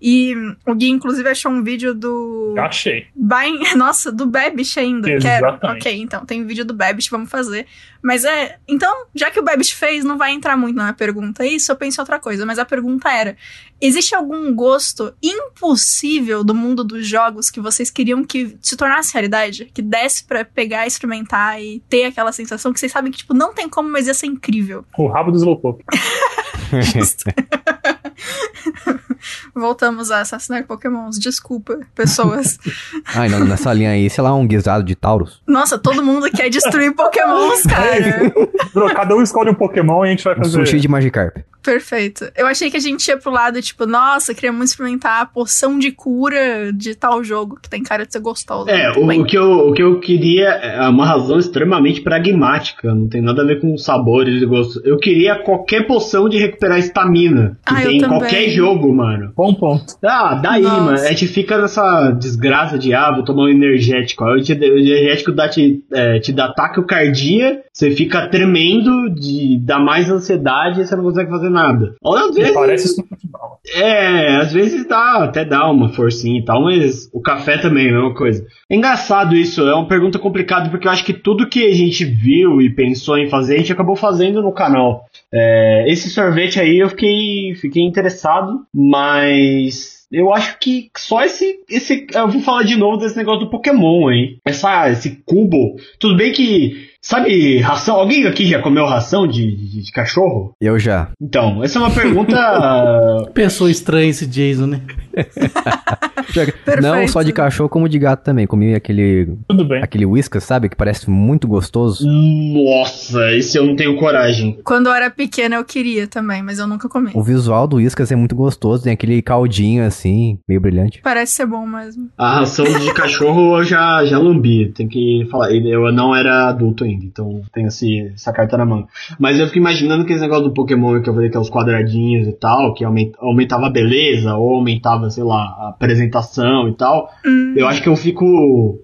E o Gui, inclusive, achou um vídeo do. Já achei. [LAUGHS] Nossa, do Babish ainda. Quero. Exatamente. Ok, então, tem vídeo do Babish, vamos fazer. Mas é. Então, já que o Babish fez, não vai entrar muito na pergunta isso, eu penso em outra coisa. Mas a pergunta era: existe algum gosto impossível do mundo dos jogos que vocês queriam que se tornasse realidade? Que desse pra pegar, experimentar e ter aquela sensação que vocês sabem que, tipo, não tem como, mas ia ser incrível. O rabo do Slowpoke. [LAUGHS] [LAUGHS] Voltamos a assassinar Pokémons. Desculpa, pessoas. [LAUGHS] Ai, não, nessa linha aí, sei lá, um guisado de Taurus. Nossa, todo mundo quer destruir [LAUGHS] Pokémons, cara. Bro, Cada um escolhe um Pokémon e a gente vai Um fazer. sushi de Magikarp. Perfeito. Eu achei que a gente ia pro lado, tipo, nossa, queria muito experimentar a poção de cura de tal jogo, que tem cara de ser gostoso. É, o, bem. o que eu, o que eu queria é uma razão extremamente pragmática, não tem nada a ver com sabores e gosto. Eu queria qualquer poção de recuperar estamina que Ah, eu tem em qualquer jogo, mano. Bom ponto. Ah, daí, Nossa. mano, a gente fica nessa desgraça de, ah, vou tomar um energético. Aí o energético dá, te, é, te dá taquicardia, você fica tremendo, de, dá mais ansiedade e você não consegue fazer nada. Ou às vezes, Parece isso no futebol. é, às vezes dá, até dá uma forcinha e tal, mas o café também é a mesma coisa. É engraçado isso, é uma pergunta complicada, porque eu acho que tudo que a gente viu e pensou em fazer, a gente acabou fazendo no canal. É, esse sorvete aí eu fiquei, fiquei interessado, mas eu acho que só esse, esse. Eu vou falar de novo desse negócio do Pokémon aí. Essa, esse cubo. Tudo bem que. Sabe, ração? Alguém aqui já comeu ração de, de, de cachorro? Eu já. Então, essa é uma pergunta. [LAUGHS] Pessoa estranha esse Jason, né? [LAUGHS] Não só de cachorro, como de gato também. Comi aquele, Tudo bem. aquele whiskas, sabe? Que parece muito gostoso. Nossa, esse eu não tenho coragem. Quando eu era pequena eu queria também, mas eu nunca comi. O visual do whiskas é muito gostoso. Tem aquele caldinho assim, meio brilhante. Parece ser bom mesmo. A ração de cachorro eu já, já lambi. Tem que falar. Eu não era adulto ainda, então tenho esse, essa carta na mão. Mas eu fico imaginando aquele negócio do Pokémon que eu falei que é os quadradinhos e tal, que aument- aumentava a beleza, ou aumentava, sei lá, a apresentação e tal. Hum, Eu acho que eu fico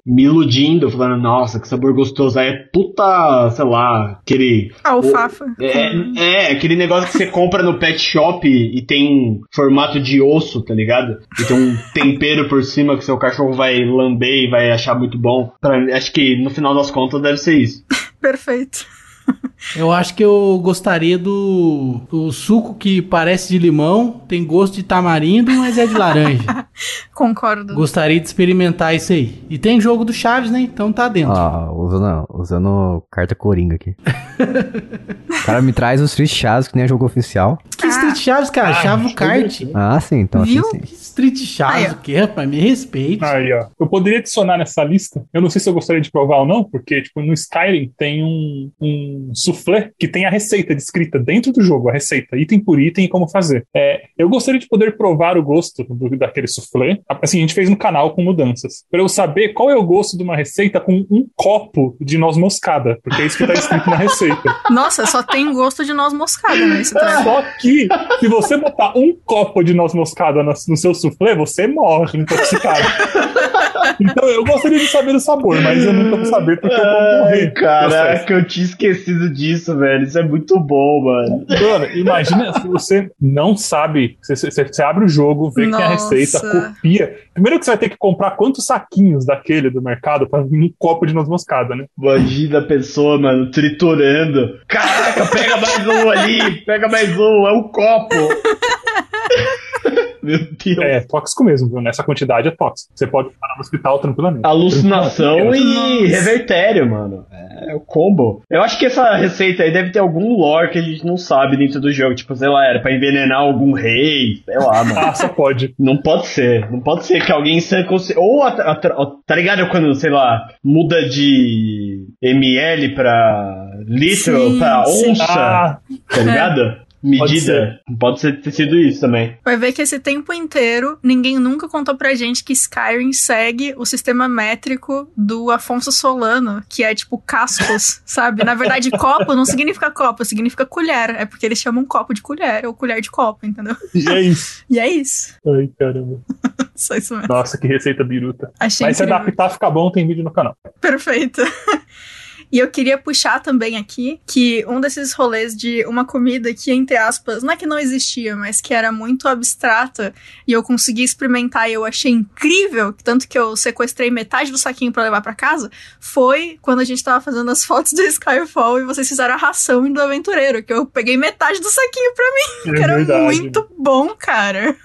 me iludindo, falando, nossa, que sabor gostoso. Aí é puta, sei lá, aquele. alfafa. É, é, aquele negócio que você compra no pet shop e tem formato de osso, tá ligado? E tem um tempero por cima que seu cachorro vai lamber e vai achar muito bom. Pra, acho que no final das contas deve ser isso. Perfeito. [LAUGHS] Eu acho que eu gostaria do, do suco que parece de limão, tem gosto de tamarindo, mas é de laranja. [LAUGHS] Concordo. gostaria de experimentar isso aí. E tem jogo do Chaves, né? Então tá dentro. Ah, usando, usando carta coringa aqui. o cara me traz os Street Chaves que nem é jogo oficial. Que Street Chaves, cara? Ah, Chave o kart. assim. Ah, sim, então assim Viu? sim. Que Street Chaves ó. o quê, rapaz? Me respeite. Aí, ó. Eu poderia adicionar nessa lista. Eu não sei se eu gostaria de provar ou não, porque, tipo, no Skyrim tem um, um soufflé que tem a receita descrita dentro do jogo, a receita, item por item e como fazer. É, eu gostaria de poder provar o gosto do- daquele soufflé. Assim, a gente fez no canal com mudanças. Pra eu saber qual é o gosto de uma receita com um copo de noz moscada, porque é isso que tá escrito na receita. [LAUGHS] Nossa, só tem gosto de noz moscada nesse treco. Só que, se você botar um copo de noz moscada no, no seu soufflé, você morre intoxicado. [LAUGHS] Então eu gostaria de saber o sabor, mas eu nunca vou saber porque eu vou morrer. Caraca, eu tinha esquecido disso, velho. Isso é muito bom, mano. Mano, imagina se você não sabe. Você, você- abre o jogo, vê que tem a Nossa. receita, copia. Primeiro que você vai ter que comprar quantos saquinhos daquele do mercado pra um copo de noz moscada, né? Imagina a pessoa, mano, triturando. Caraca, pega mais um ali, pega mais um, é um copo. Meu Deus. É, tóxico mesmo, viu? Nessa quantidade é tóxico. Você pode parar no hospital tranquilamente. Alucinação Tranquilamente. e revertério, mano. é, é o combo. Eu acho que essa receita aí deve ter algum lore que a gente não sabe dentro do jogo. Tipo, sei lá, era pra envenenar algum rei, sei lá, mano. Ah, só pode. Não pode ser. Não pode ser que alguém se consi- Ou, a, a- a- tá ligado quando, sei lá, muda de ml pra litro, Sim, pra sim. onça, Ah, tá ligado? [LAUGHS] Medida. ser. Pode ser ter sido isso também. Vai ver que esse tempo inteiro ninguém nunca contou pra gente que Skyrim segue o sistema métrico do Afonso Solano, que é tipo cascos, [LAUGHS] sabe? Na verdade, copo não significa copo, significa colher. É porque eles chamam copo de colher ou colher de copo, entendeu? e é isso. [LAUGHS] E é isso. Ai, caramba. [LAUGHS] Só isso mesmo. Nossa, que receita biruta. Achei Mas se incrível. adaptar, ficar bom, tem vídeo no canal. Perfeito. E eu queria puxar também aqui que um desses rolês de uma comida que, entre aspas, não é que não existia, mas que era muito abstrata e eu consegui experimentar e eu achei incrível, tanto que eu sequestrei metade do saquinho pra levar pra casa, foi quando a gente tava fazendo as fotos do Skyfall e vocês fizeram a ração do aventureiro, que eu peguei metade do saquinho pra mim, que É era verdade. muito bom, cara.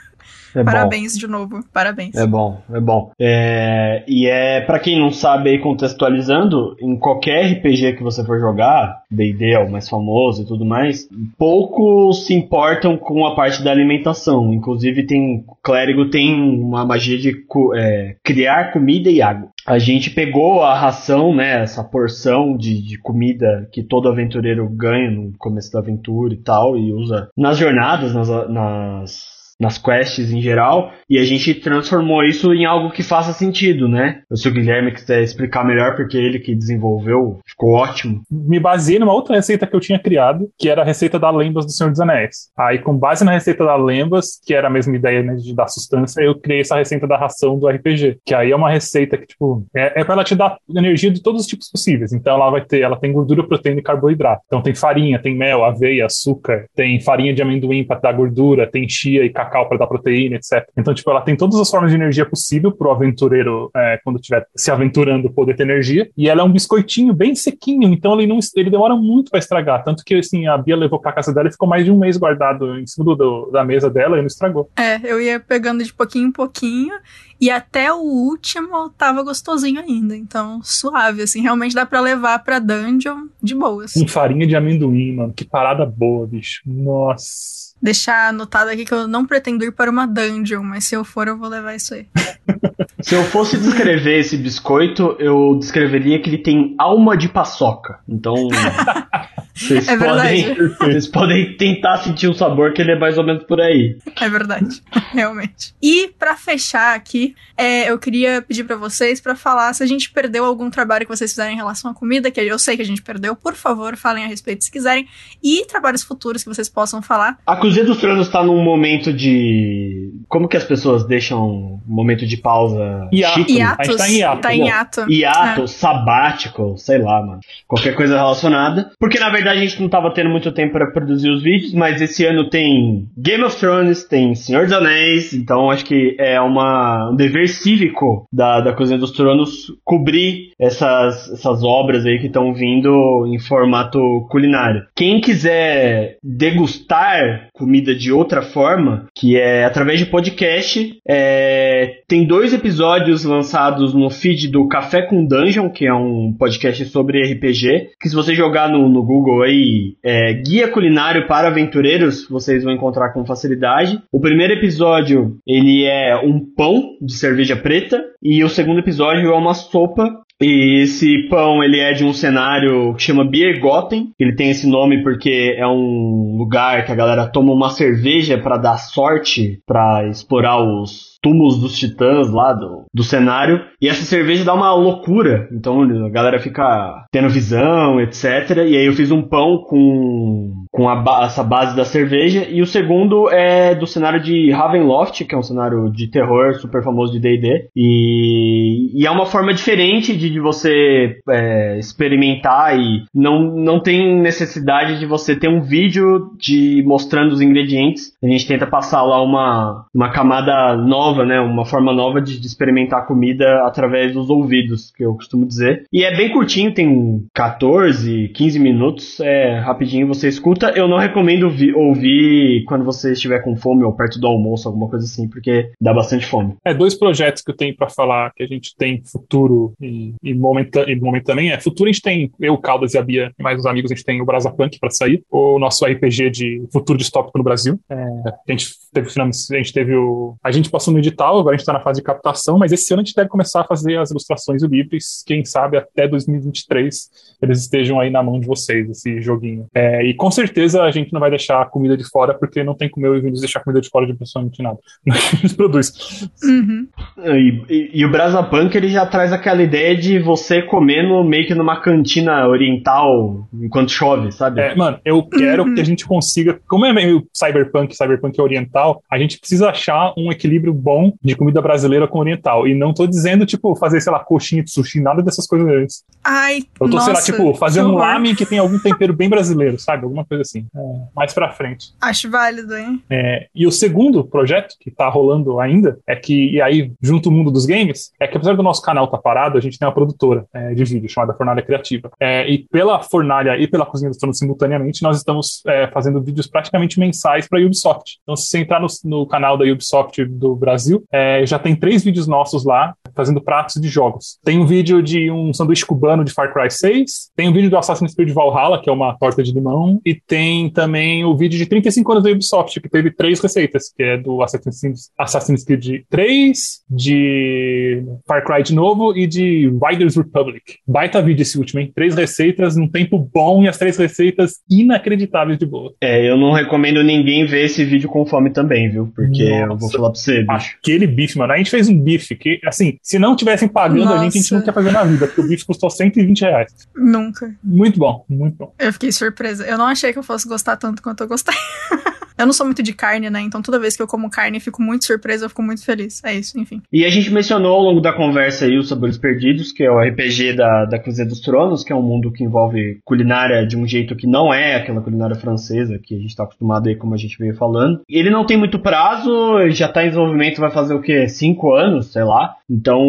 É bom. Parabéns de novo, parabéns. É bom, é bom. É, e é, pra quem não sabe aí, contextualizando, em qualquer RPG que você for jogar, D&D é o mais famoso e tudo mais, poucos se importam com a parte da alimentação. Inclusive, tem, o clérigo tem uma magia de é, criar comida e água. A gente pegou a ração, né, essa porção de, de comida que todo aventureiro ganha no começo da aventura e tal, e usa nas jornadas, nas, nas nas quests em geral, e a gente transformou isso em algo que faça sentido, né? Se o Guilherme quiser explicar melhor, porque ele que desenvolveu, ficou ótimo. me baseei numa outra receita que eu tinha criado, que era a receita da Lembas do Senhor dos Anéis. Aí, com base na receita da Lembas, que era a mesma ideia né, de dar sustância, eu criei essa receita da ração do RPG. Que aí é uma receita que, tipo, é, é pra ela te dar energia de todos os tipos possíveis. Então ela vai ter, ela tem gordura, proteína e carboidrato. Então tem farinha, tem mel, aveia, açúcar, tem farinha de amendoim pra dar gordura, tem chia e cacau pra dar proteína, etc. Então, tipo, ela tem todas as formas de energia possível pro aventureiro, é, quando estiver se aventurando, poder ter energia. E ela é um biscoitinho bem sequinho, então ele não ele demora muito pra estragar. Tanto que assim, a Bia levou pra casa dela e ficou mais de um mês guardado em cima do- do- da mesa dela e não estragou. É, eu ia pegando de pouquinho em pouquinho e até o último tava gostosinho ainda. Então, suave, assim, realmente dá pra levar pra dungeon de boas. Com farinha de amendoim, mano. Que parada boa, bicho. Nossa. Deixar anotado aqui que eu não pretendo ir para uma dungeon, mas se eu for, eu vou levar isso aí. [LAUGHS] Se eu fosse descrever esse biscoito, eu descreveria que ele tem alma de paçoca. Então, [LAUGHS] vocês, É podem, [LAUGHS] vocês podem tentar sentir o sabor, que ele é mais ou menos por aí. É verdade, [LAUGHS] realmente. E pra fechar aqui, é, eu queria pedir pra vocês pra falar se a gente perdeu algum trabalho que vocês fizeram em relação à comida, que eu sei que a gente perdeu. Por favor, falem a respeito se quiserem. E trabalhos futuros que vocês possam falar. A Cozinha dos Tronos tá num momento de. Como que as pessoas deixam um momento de pausa? Hiatos. A gente tá em hiato, Tá em bom. hiato. hiato, sabático, sei lá, mano. Qualquer coisa relacionada. Porque na verdade a gente não tava tendo muito tempo pra produzir os vídeos, mas esse ano tem Game of Thrones, tem Senhor dos Anéis, então acho que é uma, um dever cívico da, da Cozinha dos Tronos cobrir essas, essas obras aí que estão vindo em formato culinário. Quem quiser degustar comida de outra forma, que é através de podcast, é, tem dois episódios lançados no feed do Café com Dungeon, que é um podcast sobre RPG, que se você jogar no, no Google aí, é, Guia Culinário para Aventureiros, vocês vão encontrar com facilidade. O primeiro episódio, ele é um pão de cerveja preta, e o segundo episódio é uma sopa e esse pão, ele é de um cenário que chama Biergoten. Ele tem esse nome porque é um lugar que a galera toma uma cerveja pra dar sorte, pra explorar os túmulos dos titãs lá do, do cenário. E essa cerveja dá uma loucura. Então a galera fica tendo visão, etc. E aí eu fiz um pão com, com a essa base da cerveja. E o segundo é do cenário de Ravenloft, que é um cenário de terror super famoso de D&D. E, e é uma forma diferente de, de você é, experimentar e não, não tem necessidade de você ter um vídeo de mostrando os ingredientes. A gente tenta passar lá uma, uma camada nova nova, né? Uma forma nova de, de experimentar comida através dos ouvidos, que eu costumo dizer. E é bem curtinho, tem 14, 15 minutos, é rapidinho você escuta. Eu não recomendo vi- ouvir quando você estiver com fome ou perto do almoço, alguma coisa assim, porque dá bastante fome. É, dois projetos que eu tenho pra falar que a gente tem futuro e, e, momenta, e momentâneo. É, futuro a gente tem, eu, Caldas e a Bia e mais os amigos, a gente tem o Brasa Punk pra sair, o nosso RPG de futuro distópico no Brasil. É, a gente teve a gente teve o. A gente passou no edital, agora a gente tá na fase de captação, mas esse ano a gente deve começar a fazer as ilustrações e livros, quem sabe até 2023 eles estejam aí na mão de vocês, esse joguinho. É, e com certeza a gente não vai deixar a comida de fora, porque não tem como eu e o Vinícius deixar a comida de fora de absolutamente nada. [LAUGHS] A gente produz. Uhum. E, e- e o Brasa Punk ele já traz aquela ideia de você comendo meio que numa cantina oriental enquanto chove, sabe? É, mano, eu quero Uhum. que a gente consiga, como é meio cyberpunk, cyberpunk oriental, a gente precisa achar um equilíbrio bom de comida brasileira com oriental. E não tô dizendo, tipo, fazer, sei lá, coxinha de sushi, nada dessas coisas antes. Ai, Eu tô, nossa, sei lá, tipo, fazer um lamen que tem algum tempero bem brasileiro, sabe? Alguma coisa assim. É, mais pra frente. Acho válido, hein? É, e o segundo projeto que tá rolando ainda é que, e aí, junto o mundo dos games, é que apesar do nosso canal tá parado, a gente tem uma produtora é, de vídeo chamada Fornalha Criativa. É, e pela Fornalha e pela Cozinha do Trono simultaneamente, nós estamos é, fazendo vídeos praticamente mensais para Ubisoft. Então, se você entrar no, no canal da Ubisoft do Brasil, é, já tem três vídeos nossos lá fazendo pratos de jogos. Tem um vídeo de um sanduíche cubano de Far Cry 6, tem um vídeo do Assassin's Creed Valhalla, que é uma torta de limão, e tem também o vídeo de 35 anos da Ubisoft, que teve três receitas, que é do Assassin's, Assassin's Creed 3, de Far Cry de novo e de Riders Republic. Baita vídeo esse último, hein? Três receitas num tempo bom e as três receitas inacreditáveis de boa. É, eu não recomendo ninguém ver esse vídeo com fome também, viu? Porque eu vou Nossa. falar pra você, bicho. Aquele bife, mano. A gente fez um bife que, assim, se não tivessem pagando a gente, a gente Nossa. não quer fazer na vida, porque o bife custou 120 reais. Nunca. Muito bom, muito bom. Eu fiquei surpresa. Eu não achei que eu fosse gostar tanto quanto eu gostei. [LAUGHS] eu não sou muito de carne, né? Então toda vez que eu como carne, fico muito surpresa, eu fico muito feliz. É isso, enfim. E a gente mencionou ao longo da conversa aí os Sabores Perdidos, que é o RPG da, da Cozinha dos Tronos, que é um mundo que envolve culinária de um jeito que não é aquela culinária francesa que a gente tá acostumado aí, como a gente veio falando. Ele não tem muito prazo, já tá em desenvolvimento, vai fazer o quê? Cinco anos, sei lá. Então,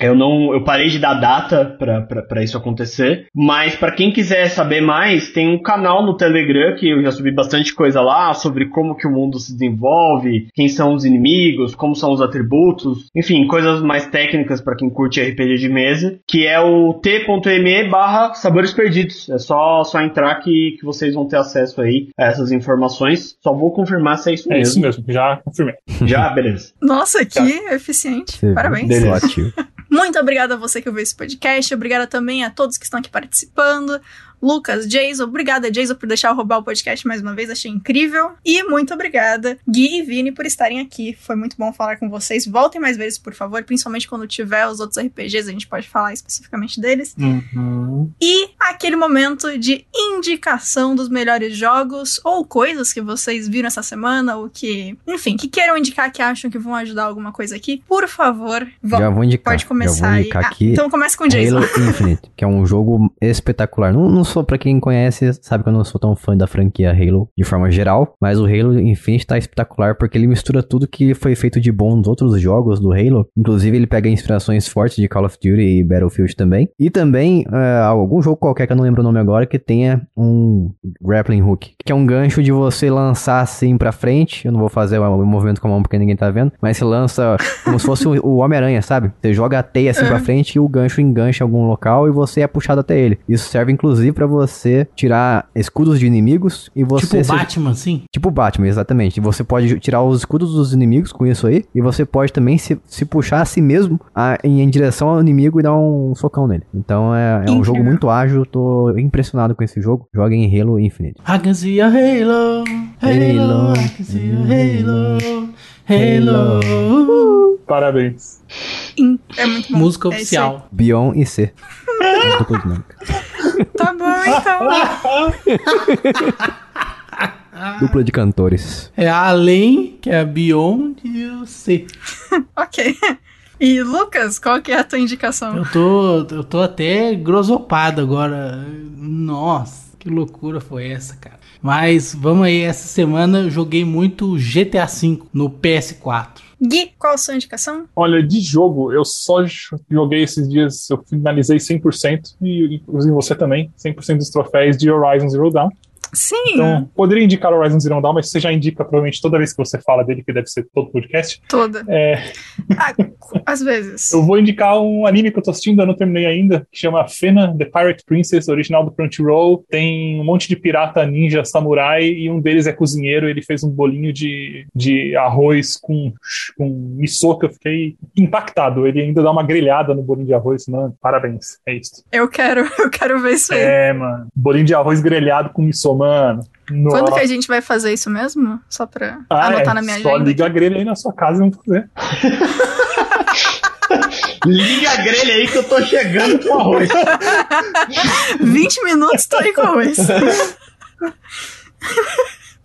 eu não, eu parei de dar data pra isso acontecer. Mas pra quem quiser saber mais, tem um canal no Telegram que eu já subi bastante coisa lá sobre como que o mundo se desenvolve, quem são os inimigos, como são os atributos, enfim, coisas mais técnicas pra quem curte RPG de mesa, que é o t.me barra sabores perdidos. É só, só entrar que, que vocês vão ter acesso aí a essas informações. Só vou confirmar se é isso É isso mesmo. mesmo, já confirmei. [LAUGHS] Já, beleza. Nossa, que eficiente. Você? Parabéns. Muito obrigada a você que ouviu esse podcast. Obrigada também a todos que estão aqui participando. Lucas, Jason, obrigada, Jason, por deixar eu roubar o podcast mais uma vez, achei incrível. E muito obrigada, Gui e Vini, por estarem aqui. Foi muito bom falar com vocês. Voltem mais vezes, por favor, principalmente quando tiver os outros RPGs, a gente pode falar especificamente deles. Uhum. E aquele momento de indicação dos melhores jogos ou coisas que vocês viram essa semana, ou que, enfim, que queiram indicar, que acham que vão ajudar alguma coisa aqui, por favor, vão. Já vou indicar. Pode começar já vou aí. indicar Ah, aqui. então começa com Jason. Halo Infinite, que é um jogo espetacular. Não, não sou, pra quem conhece, sabe que eu não sou tão fã da franquia Halo de forma geral, mas o Halo Infinite tá espetacular porque ele mistura tudo que foi feito de bom nos outros jogos do Halo. Inclusive, ele pega inspirações fortes de Call of Duty e Battlefield também. E também, é, algum jogo qualquer que eu não lembro o nome agora, que tenha um grappling hook, que é um gancho de você lançar assim pra frente. Eu não vou fazer o movimento com a mão porque ninguém tá vendo, mas você lança como se fosse o o Homem-Aranha, sabe? Você joga a teia assim pra frente e o gancho engancha em algum local e você é puxado até ele. Isso serve inclusive pra você tirar escudos de inimigos e você tipo se- Batman, assim? Tipo Batman, exatamente. Você pode tirar os escudos dos inimigos com isso aí. E você pode também se, se puxar a si mesmo a- em, em direção ao inimigo e dar um socão nele. Então é, é um jogo muito ágil. Tô impressionado com esse jogo. Joguem em Halo Infinite. I can see a halo, halo, I can see a halo, halo. Parabéns. In- É muito bom. Música É oficial. Bion e C. [LAUGHS] Dupla dinâmica. Tá bom, então. [LAUGHS] Dupla de cantores. É a Além, que é a Beyond e o C. [LAUGHS] ok. E Lucas, qual que é a tua indicação? Eu tô, eu tô até grosopado agora. Nossa, que loucura foi essa, cara. Mas vamos aí, essa semana eu joguei muito GTA V no PS4. Gui, qual a sua indicação? Olha, de jogo, eu só joguei esses dias, eu finalizei 100%, e inclusive você também, 100% dos troféus de Horizon Zero Dawn. Sim. Então, poderia indicar o Horizon Zero Dawn, mas você já indica provavelmente toda vez que você fala dele, que deve ser todo podcast. Toda. É, Ah, às vezes. eu vou indicar um anime que eu tô assistindo, eu não terminei ainda, que chama Fena, The Pirate Princess, original do Crunchyroll. Tem um monte de pirata, ninja, samurai, e um deles é cozinheiro, ele fez um bolinho de, de arroz com, com miso, que eu fiquei impactado. Ele ainda dá uma grelhada no bolinho de arroz, mano, parabéns, é isso. Eu quero, [LAUGHS] eu quero ver isso aí. É, mano, bolinho de arroz grelhado com miso, mano. Quando que Nossa. a gente vai fazer isso mesmo? Só pra Ah, anotar é, na minha só agenda. liga a grelha aí na sua casa e vamos fazer. Liga a grelha aí que eu tô chegando com arroz. [LAUGHS] 20 minutos, tô aí com arroz. [LAUGHS]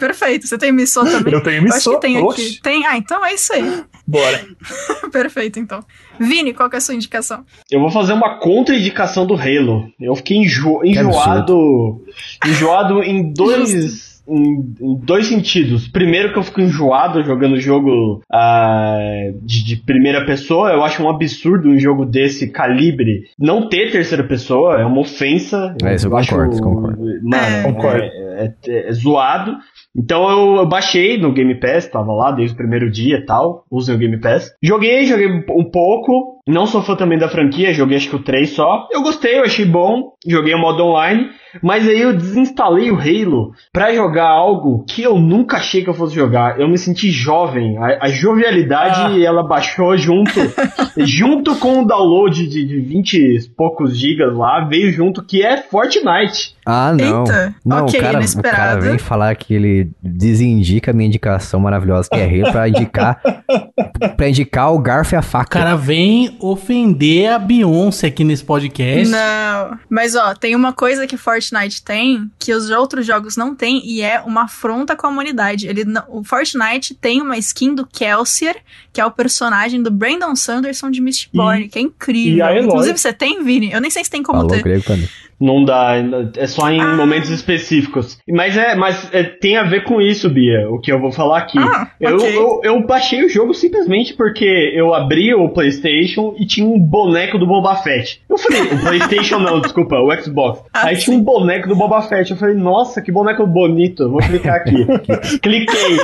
Perfeito. Você tem missô [LAUGHS] também? Eu tenho Eu acho que tem aqui. Tem? Ah, então é isso aí. bora. [LAUGHS] Perfeito, então. Vini, qual que é a sua indicação? Eu vou fazer uma contra-indicação do Halo. Eu fiquei enjo- enjoado. Enjoado em [LAUGHS] dois. Em, em dois sentidos. Primeiro que eu fico enjoado jogando jogo ah, de, de primeira pessoa. Eu acho um absurdo um jogo desse calibre não ter terceira pessoa. É uma ofensa. É, isso eu acho- concordo, eu concordo. Mano, É. Concordo. é, é- é zoado. Então eu, eu baixei no Game Pass, tava lá desde o primeiro dia e tal, usei o Game Pass. Joguei, joguei um pouco, não sou fã também da franquia, joguei acho que o 3 só. Eu gostei, eu achei bom, joguei o modo online, mas aí eu desinstalei o Halo pra jogar algo que eu nunca achei que eu fosse jogar. Eu me senti jovem, a, a jovialidade ela baixou junto, [LAUGHS] junto com o download de, de 20 e poucos gigas lá, veio junto que é Fortnite. Ah, não. Eita, não, ok, o, cara, o inesperado. cara vem falar que ele desindica a minha indicação maravilhosa, que é Halo, pra indicar, [LAUGHS] pra indicar o garfo e a O faca. cara vem ofender a Beyoncé aqui nesse podcast. Não. Mas ó, tem uma coisa que Fortnite tem que os outros jogos não têm e é uma afronta com a humanidade. Ele não- o Fortnite tem uma skin do Kelsier, que é o personagem do Brandon Sanderson de Mistborn, que é incrível. e. Inclusive, você tem, Vini? Eu nem sei se tem como Falou ter. grego pra mim. Não dá, é só em Ah. momentos específicos. Mas é, mas é, tem a ver com isso, Bia, o que eu vou falar aqui. Ah, eu, ok. eu, eu baixei o jogo simplesmente porque eu abri o PlayStation e tinha um boneco do Boba Fett. Eu falei, o PlayStation não, [LAUGHS] desculpa, o Xbox. Ah, Aí tinha um boneco do Boba Fett. Eu falei, nossa, que boneco bonito. Vou clicar aqui. [LAUGHS] Cliquei.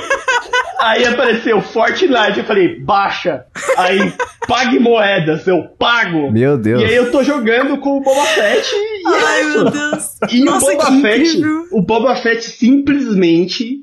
Aí apareceu Fortnite. Eu falei, baixa. Aí, pague moedas. Eu pago. Meu Deus. E aí eu tô jogando com o Boba Fett e é Ai, isso. meu Deus. E Nossa, o Boba Fett, incrível. o Boba Fett simplesmente,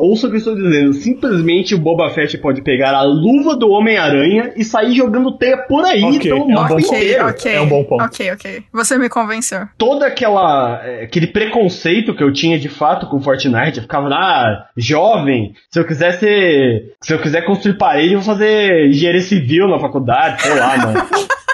ouça o que eu estou dizendo, simplesmente o Boba Fett pode pegar a luva do Homem-Aranha e sair jogando teia por aí Ok, pelo é um mapa bom Ok, inteiro. ok. É um bom ponto. Ok, ok. Você me convenceu. Toda aquela, é, aquele preconceito que eu tinha de fato com Fortnite, eu ficava, ah, jovem, se eu quiser ser, se eu quiser construir parede, eu vou fazer engenharia civil na faculdade, sei lá, mano. [LAUGHS]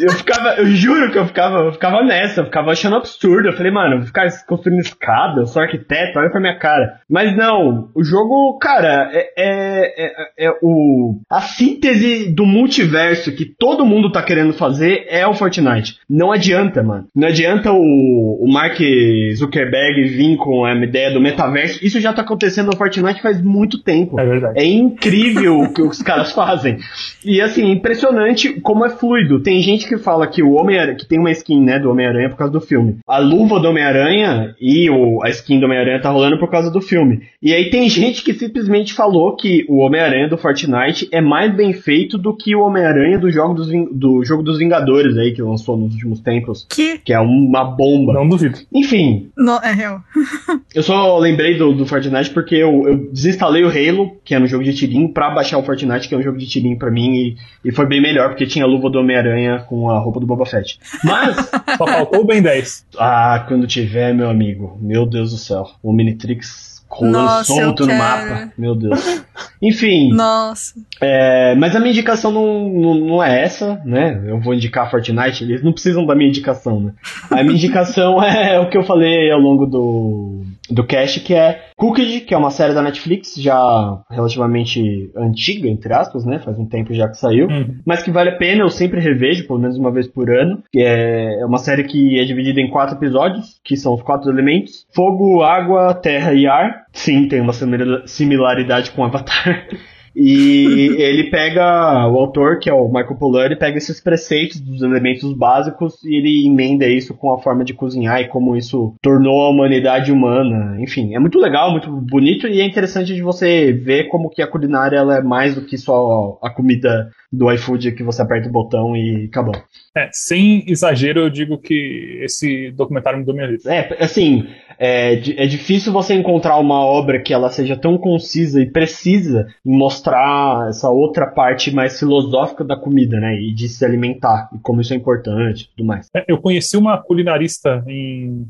Eu ficava, eu juro que eu ficava, eu ficava nessa, eu ficava achando absurdo. Eu falei, mano, eu vou ficar construindo escada, eu sou arquiteto, olha pra minha cara. Mas não, o jogo, cara, é, é, é, é o. A síntese do multiverso que todo mundo tá querendo fazer é o Fortnite. Não adianta, mano. Não adianta o, o Mark Zuckerberg vir com a ideia do metaverso. Isso já tá acontecendo no Fortnite faz muito tempo. É verdade. É incrível o que os caras fazem. E assim, é impressionante como é fluido. Tem gente que fala que o Homem-Aranha, que tem uma skin, né, do Homem-Aranha por causa do filme. A luva do Homem-Aranha e o, a skin do Homem-Aranha tá rolando por causa do filme. E aí tem [LAUGHS] gente que simplesmente falou que o Homem-Aranha do Fortnite é mais bem feito do que o Homem-Aranha do jogo dos, do jogo dos Vingadores aí, que lançou nos últimos tempos. Que. Que é uma bomba. Não duvido. Enfim, No, é real. [LAUGHS] eu só lembrei do, do Fortnite porque eu, eu desinstalei o Halo, que era um jogo de tirinho, pra baixar o Fortnite, que é um jogo de tirinho pra mim, e, e foi bem melhor, porque tinha a luva do Homem-Aranha com a roupa do Boba Fett. Mas, [LAUGHS] Só faltou o Ben 10. ah, quando tiver, meu amigo, meu Deus do céu, o Nossa, eu solto no mapa, meu Deus. Enfim. Nossa. É, mas a minha indicação não, não, não, é essa, né? Eu vou indicar Fortnite, eles não precisam da minha indicação, né? A minha indicação [LAUGHS] é o que eu falei ao longo do, do cast, que é Cooked, que é uma série da Netflix, já relativamente antiga, entre aspas, né? Faz um tempo já que saiu, Uhum. mas que vale a pena, eu sempre revejo, pelo menos uma vez por ano. Que é é uma série que é dividida em quatro episódios, que são os quatro elementos: fogo, água, terra e ar. Sim, tem uma simila- similaridade com Avatar. [LAUGHS] E ele pega, o autor, que é o Michael Pollan, pega esses preceitos dos elementos básicos e ele emenda isso com a forma de cozinhar e como isso tornou a humanidade humana. Enfim, é muito legal, muito bonito e é interessante de você ver como que a culinária ela é mais do que só a comida do iFood que você aperta o botão e acabou. É, sem exagero, eu digo que esse documentário mudou minha vida. É, assim, é, é difícil você encontrar uma obra que ela seja tão concisa e precisa em mostrar essa outra parte mais filosófica da comida, né? E de se alimentar, e como isso é importante e tudo mais. É, Eu conheci uma culinarista em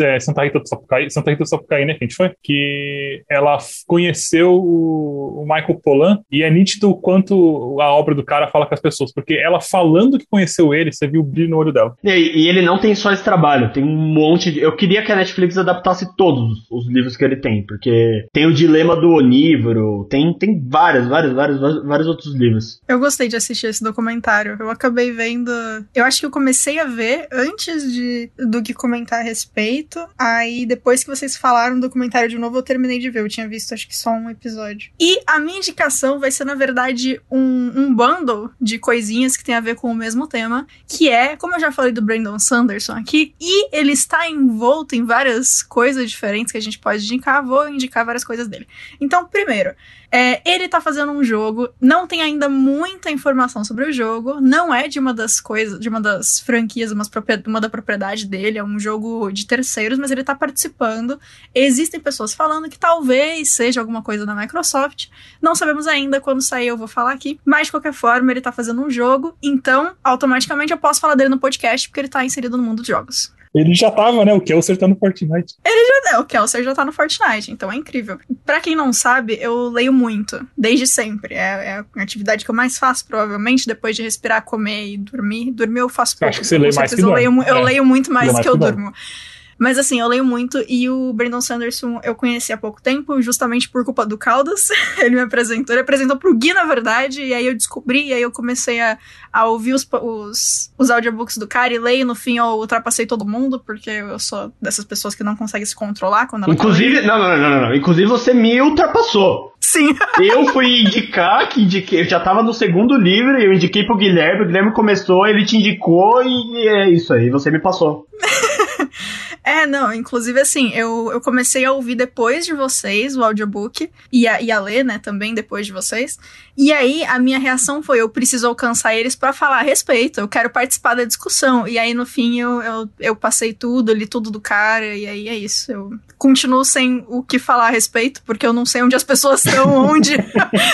é, Santa Rita do Sapucaí, Santa Rita do Sapucaí, né, que a gente foi, que ela conheceu o, o Michael Pollan e é nítido o quanto a obra do cara fala com as pessoas, porque ela falando que conheceu ele, você viu o brilho no olho dela. E, e ele não tem só esse trabalho, tem um monte de. Eu queria que a Netflix adaptasse todos os livros que ele tem, porque tem o Dilema do Onívoro, tem, tem vários, vários, vários, vários outros livros. Eu gostei de assistir esse documentário. Eu acabei vendo. Eu acho que eu comecei a ver antes de, do que comentar a respeito. Aí, depois que vocês falaram do documentário de novo, eu terminei de ver. Eu tinha visto, acho que só um episódio. E a minha indicação vai ser, na verdade, um, um bundle de coisinhas que tem a ver com o mesmo tema. Que é, como eu já falei do Brandon Sanderson aqui, e ele está envolto em várias coisas diferentes que a gente pode indicar, vou indicar várias coisas dele. Então, primeiro, é, ele tá fazendo um jogo, não tem ainda muita informação sobre o jogo, não é de uma das coisas, de uma das franquias, propria- uma da propriedade dele, é um jogo de terceiros, mas ele tá participando. Existem pessoas falando que talvez seja alguma coisa da Microsoft. Não sabemos ainda quando sair, eu vou falar aqui. Mas de qualquer forma, ele tá fazendo um jogo, então automaticamente eu posso falar dele no podcast porque ele tá inserido no mundo dos jogos. Ele já tava, né, o Kelser tá no Fortnite. É, o Kelser já tá no Fortnite, então é incrível. Pra quem não sabe, eu leio muito, desde sempre. É, é a atividade que eu mais faço, provavelmente, depois de respirar, comer e dormir. Dormir eu faço pouco. acho que você lê mais que eu dorme. leio, eu É. leio muito mais mais que eu que dorme. durmo. Mas assim, eu leio muito e o Brandon Sanderson eu conheci há pouco tempo, justamente por culpa do Caldas. [LAUGHS] ele me apresentou, ele apresentou pro Gui, na verdade, e aí eu descobri, e aí eu comecei a, a ouvir os, os, os audiobooks do cara e leio, no fim eu ultrapassei todo mundo, porque eu sou dessas pessoas que não conseguem se controlar quando ela tá. Inclusive, não, não, não, não, não. Inclusive você me ultrapassou. Sim. [LAUGHS] Eu fui indicar, que indiquei, eu já tava no segundo livro, eu indiquei pro Guilherme, o Guilherme começou, ele te indicou e é isso aí, você me passou. [LAUGHS] É, não, inclusive assim, eu, eu comecei a ouvir depois de vocês o audiobook e a, e a ler, né, também depois de vocês. E aí a minha reação foi: eu preciso alcançar eles pra falar a respeito, eu quero participar da discussão. E aí no fim eu, eu, eu passei tudo, li tudo do cara, e aí é isso. Eu continuo sem o que falar a respeito, porque eu não sei onde as pessoas estão, [LAUGHS] onde.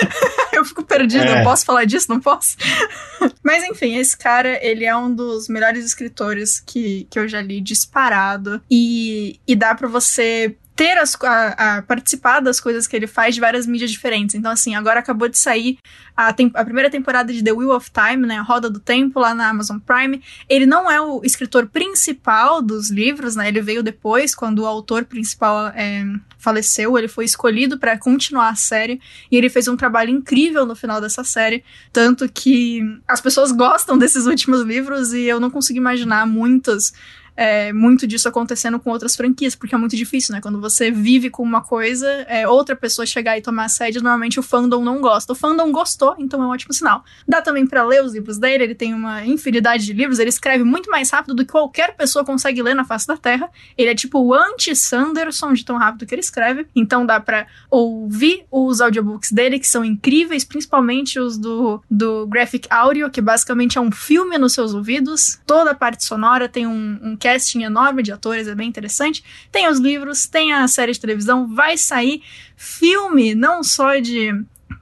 [LAUGHS] eu fico perdida, É. eu posso falar disso? Não posso? [LAUGHS] Mas enfim, esse cara, ele é um dos melhores escritores que, que eu já li disparado. E, e dá pra você ter as, a, a participar das coisas que ele faz de várias mídias diferentes. Então, assim, agora acabou de sair a, tem- a primeira temporada de The Wheel of Time, né? A Roda do Tempo, lá na Amazon Prime. Ele não é o escritor principal dos livros, né? Ele veio depois, quando o autor principal é, faleceu. Ele foi escolhido pra continuar a série. E ele fez um trabalho incrível no final dessa série. Tanto que as pessoas gostam desses últimos livros e eu não consigo imaginar muitas. É, muito disso acontecendo com outras franquias, porque é muito difícil, né? Quando você vive com uma coisa, é, outra pessoa chegar e tomar a sede, normalmente o fandom não gosta. O fandom gostou, então é um ótimo sinal. Dá também pra ler os livros dele, ele tem uma infinidade de livros, ele escreve muito mais rápido do que qualquer pessoa consegue ler na face da Terra. Ele é tipo o anti-Sanderson de tão rápido que ele escreve, então dá pra ouvir os audiobooks dele, que são incríveis, principalmente os do, do Graphic Audio, que basicamente é um filme nos seus ouvidos. Toda a parte sonora tem um, um casting enorme de atores, é bem interessante. Tem os livros, tem a série de televisão, vai sair filme, não só de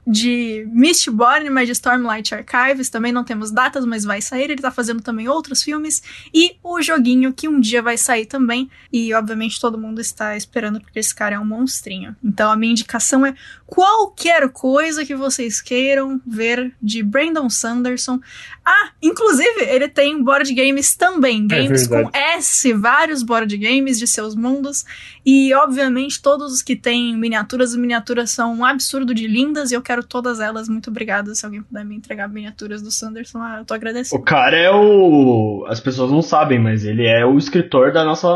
de Mistborn, mas de Stormlight Archives. Também não temos datas, mas vai sair. Ele tá fazendo também outros filmes. E o joguinho que um dia vai sair também. E, obviamente, todo mundo está esperando porque esse cara é um monstrinho. Então, a minha indicação é qualquer coisa que vocês queiram ver de Brandon Sanderson. Ah, inclusive, ele tem board games também. Games com S, vários board games de seus mundos. E, obviamente, todos os que têm miniaturas, as miniaturas são um absurdo de lindas e eu quero todas elas. Muito obrigada. Se alguém puder me entregar miniaturas do Sanderson, ah, eu tô agradecendo. O cara é o. As pessoas não sabem, mas ele é o escritor da nossa,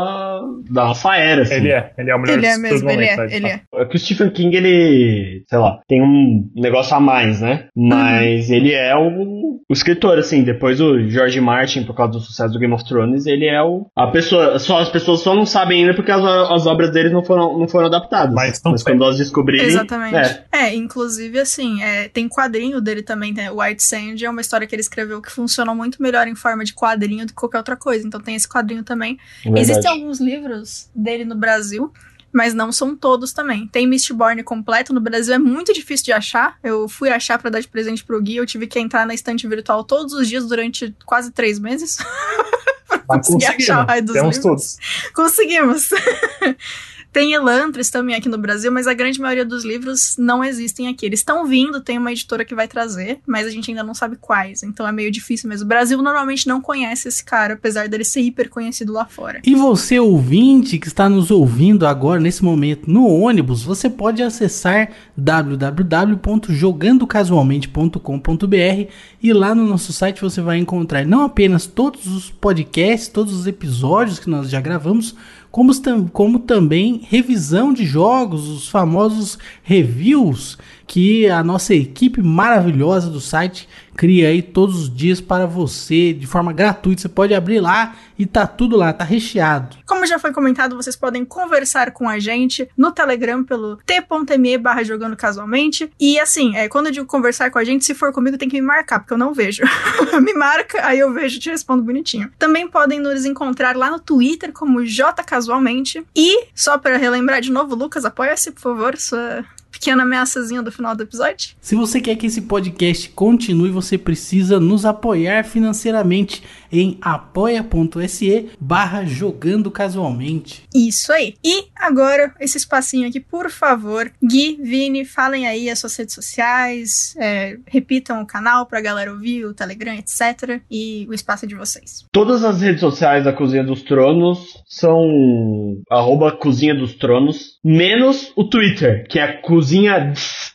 da nossa era. Assim. Ele é, ele é o melhor Ele é mesmo, ele é, ele é. É que o Stephen King, ele, sei lá, tem um negócio a mais, né? Mas uhum. ele é o, o escritor, assim. Depois o George Martin, por causa do sucesso do Game of Thrones, ele é o. A pessoa. Só, as pessoas só não sabem ainda porque as, as obras deles não foram, não foram adaptadas. Mas, mas quando elas descobrirem. Exatamente. É, é inclusive, assim, é, tem quadrinho dele também, né? White Sand é uma história que ele escreveu que funcionou muito melhor em forma de quadrinho do que qualquer outra coisa. Então tem esse quadrinho também. Verdade. Existem alguns livros dele no Brasil mas não são todos também. Tem Mistborn completo no Brasil, é muito difícil de achar. Eu fui achar para dar de presente pro Gui, eu tive que entrar na estante virtual todos os dias durante quase três meses. [LAUGHS] pra conseguir achar o raio dos Temos livros. todos. Conseguimos. [LAUGHS] Tem Elantris também aqui no Brasil, mas a grande maioria dos livros não existem aqui. Eles estão vindo, tem uma editora que vai trazer, mas a gente ainda não sabe quais, então é meio difícil mesmo. O Brasil normalmente não conhece esse cara, apesar dele ser hiper conhecido lá fora. E você, ouvinte, que está nos ouvindo agora, nesse momento, no ônibus, você pode acessar www.jogandocasualmente.com.br e lá no nosso site você vai encontrar não apenas todos os podcasts, todos os episódios que nós já gravamos, como, como também revisão de jogos, os famosos reviews que a nossa equipe maravilhosa do site cria aí todos os dias para você de forma gratuita. Você pode abrir lá e tá tudo lá, tá recheado. Como já foi comentado, vocês podem conversar com a gente no Telegram pelo t.me barra jogando casualmente. E assim, é, quando eu digo conversar com a gente, se for comigo tem que me marcar, porque eu não vejo. [LAUGHS] me marca, aí eu vejo e te respondo bonitinho. Também podem nos encontrar lá no Twitter como J Casualmente. E, só para relembrar de novo, Lucas, apoia-se, por favor, sua pequena ameaçazinha do final do episódio. Se você quer que esse podcast continue, você precisa nos apoiar financeiramente em apoia.se barra jogando casualmente. Isso aí. E agora, esse espacinho aqui, por favor, Gui, Vini, falem aí as suas redes sociais, é, repitam o canal pra galera ouvir, o Telegram, etc. E o espaço é de vocês. Todas as redes sociais da Cozinha dos Tronos são arroba Cozinha dos Tronos, menos o Twitter, que é Cozinha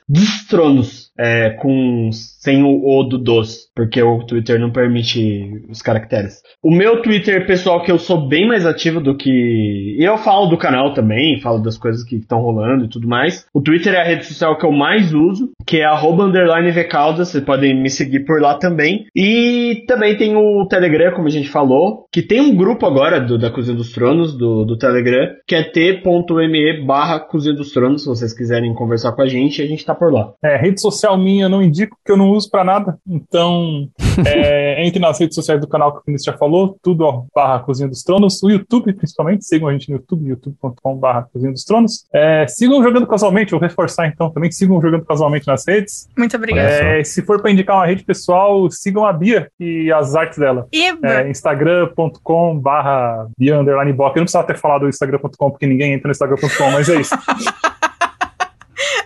dos Tronos, é, com sem o O do dos, porque o Twitter não permite os caracteres. O meu Twitter pessoal, que eu sou bem mais ativo do que. E eu falo do canal também, falo das coisas que estão rolando e tudo mais. O Twitter é a rede social que eu mais uso, que é vcaldas, vocês podem me seguir por lá também. E também tem o Telegram, como a gente falou, que tem um grupo agora do, da Cozinha dos Tronos, do, do Telegram, que é t.me barra Cozinha dos Tronos, se vocês quiserem conversar com a gente, a gente tá por lá. É, rede social minha eu não indico, porque eu não uso para nada. Então, [LAUGHS] é, entre nas redes sociais do canal que o Vinícius já falou, tudo ó, barra Cozinha dos Tronos, o YouTube principalmente, sigam a gente no YouTube, youtube.com barra Cozinha dos Tronos. É, sigam jogando casualmente, vou reforçar então também, sigam jogando casualmente nas redes. Muito obrigado. É, se for para indicar uma rede pessoal, sigam a Bia e as artes dela. É, Instagram.com barra Bia underline Eu não precisava ter falado o Instagram.com porque ninguém entra no Instagram.com, mas é isso. [LAUGHS]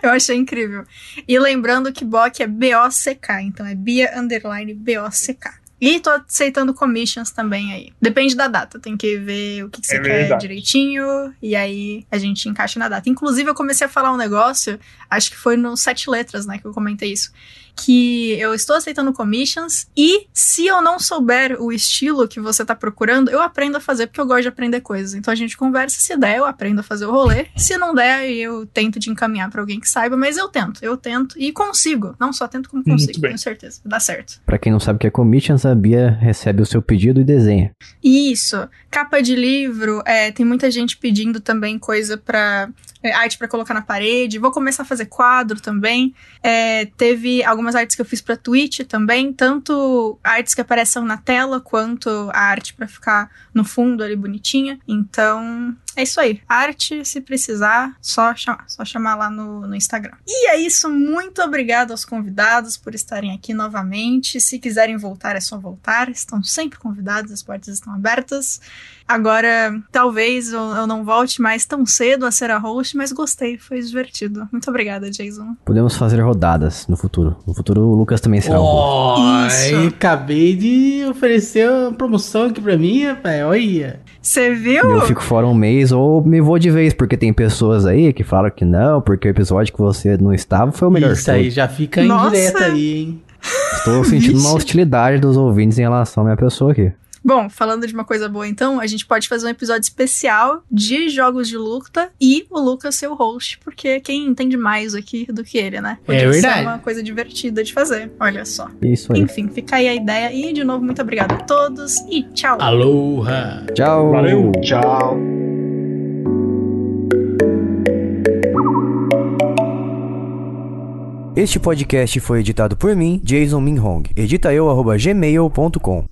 Eu achei incrível. E lembrando que Bock é B-O-C-K, então é Bia Underline B-O-C-K. E tô aceitando commissions também aí. Depende da data, tem que ver o que, que você é quer verdade. direitinho, e aí a gente encaixa na data. Inclusive, eu comecei a falar um negócio, acho que foi no Sete Letras, né, que eu comentei isso que eu estou aceitando commissions e se eu não souber o estilo que você está procurando, eu aprendo a fazer porque eu gosto de aprender coisas. Então a gente conversa, se der, eu aprendo a fazer o rolê. Se não der, eu tento de encaminhar para alguém que saiba, mas eu tento, eu tento e consigo. Não só tento como consigo, tenho certeza. Dá certo. Para quem não sabe o que é commissions, a Bia recebe o seu pedido e desenha. Isso. Capa de livro, é, tem muita gente pedindo também coisa para arte para colocar na parede. Vou começar a fazer quadro também. É, teve algumas artes que eu fiz pra Twitch também, tanto artes que aparecem na tela quanto a arte para ficar no fundo ali bonitinha. Então, é isso aí. Arte, se precisar, só chamar, só chamar lá no, no Instagram. E é isso. Muito obrigado aos convidados por estarem aqui novamente. Se quiserem voltar, é só voltar. Estão sempre convidados, as portas estão abertas. Agora, talvez eu, eu não volte mais tão cedo a ser a host, mas gostei, foi divertido. Muito obrigada, Jason. Podemos fazer rodadas no futuro. No futuro, o Lucas também será um host. Oh, Isso. acabei de oferecer uma promoção aqui pra mim, rapaz. Olha. Você viu? Eu fico fora um mês ou me vou de vez, porque tem pessoas aí que falaram que não, porque o episódio que você não estava foi o melhor de Isso aí já fica Nossa. indireta aí, hein? Estou sentindo uma hostilidade dos ouvintes em relação à minha pessoa aqui. Bom, falando de uma coisa boa, então, a gente pode fazer um episódio especial de jogos de luta e o Lucas ser o host, porque quem entende mais aqui do que ele, né? É verdade. ser uma coisa divertida de fazer. Olha só. Isso aí. Enfim, fica aí a ideia. E, de novo, muito obrigada a todos e tchau. Aloha. Tchau. Valeu. Tchau. Este podcast foi editado por mim, Jason Minhong. Edita eu, arroba gmail.com.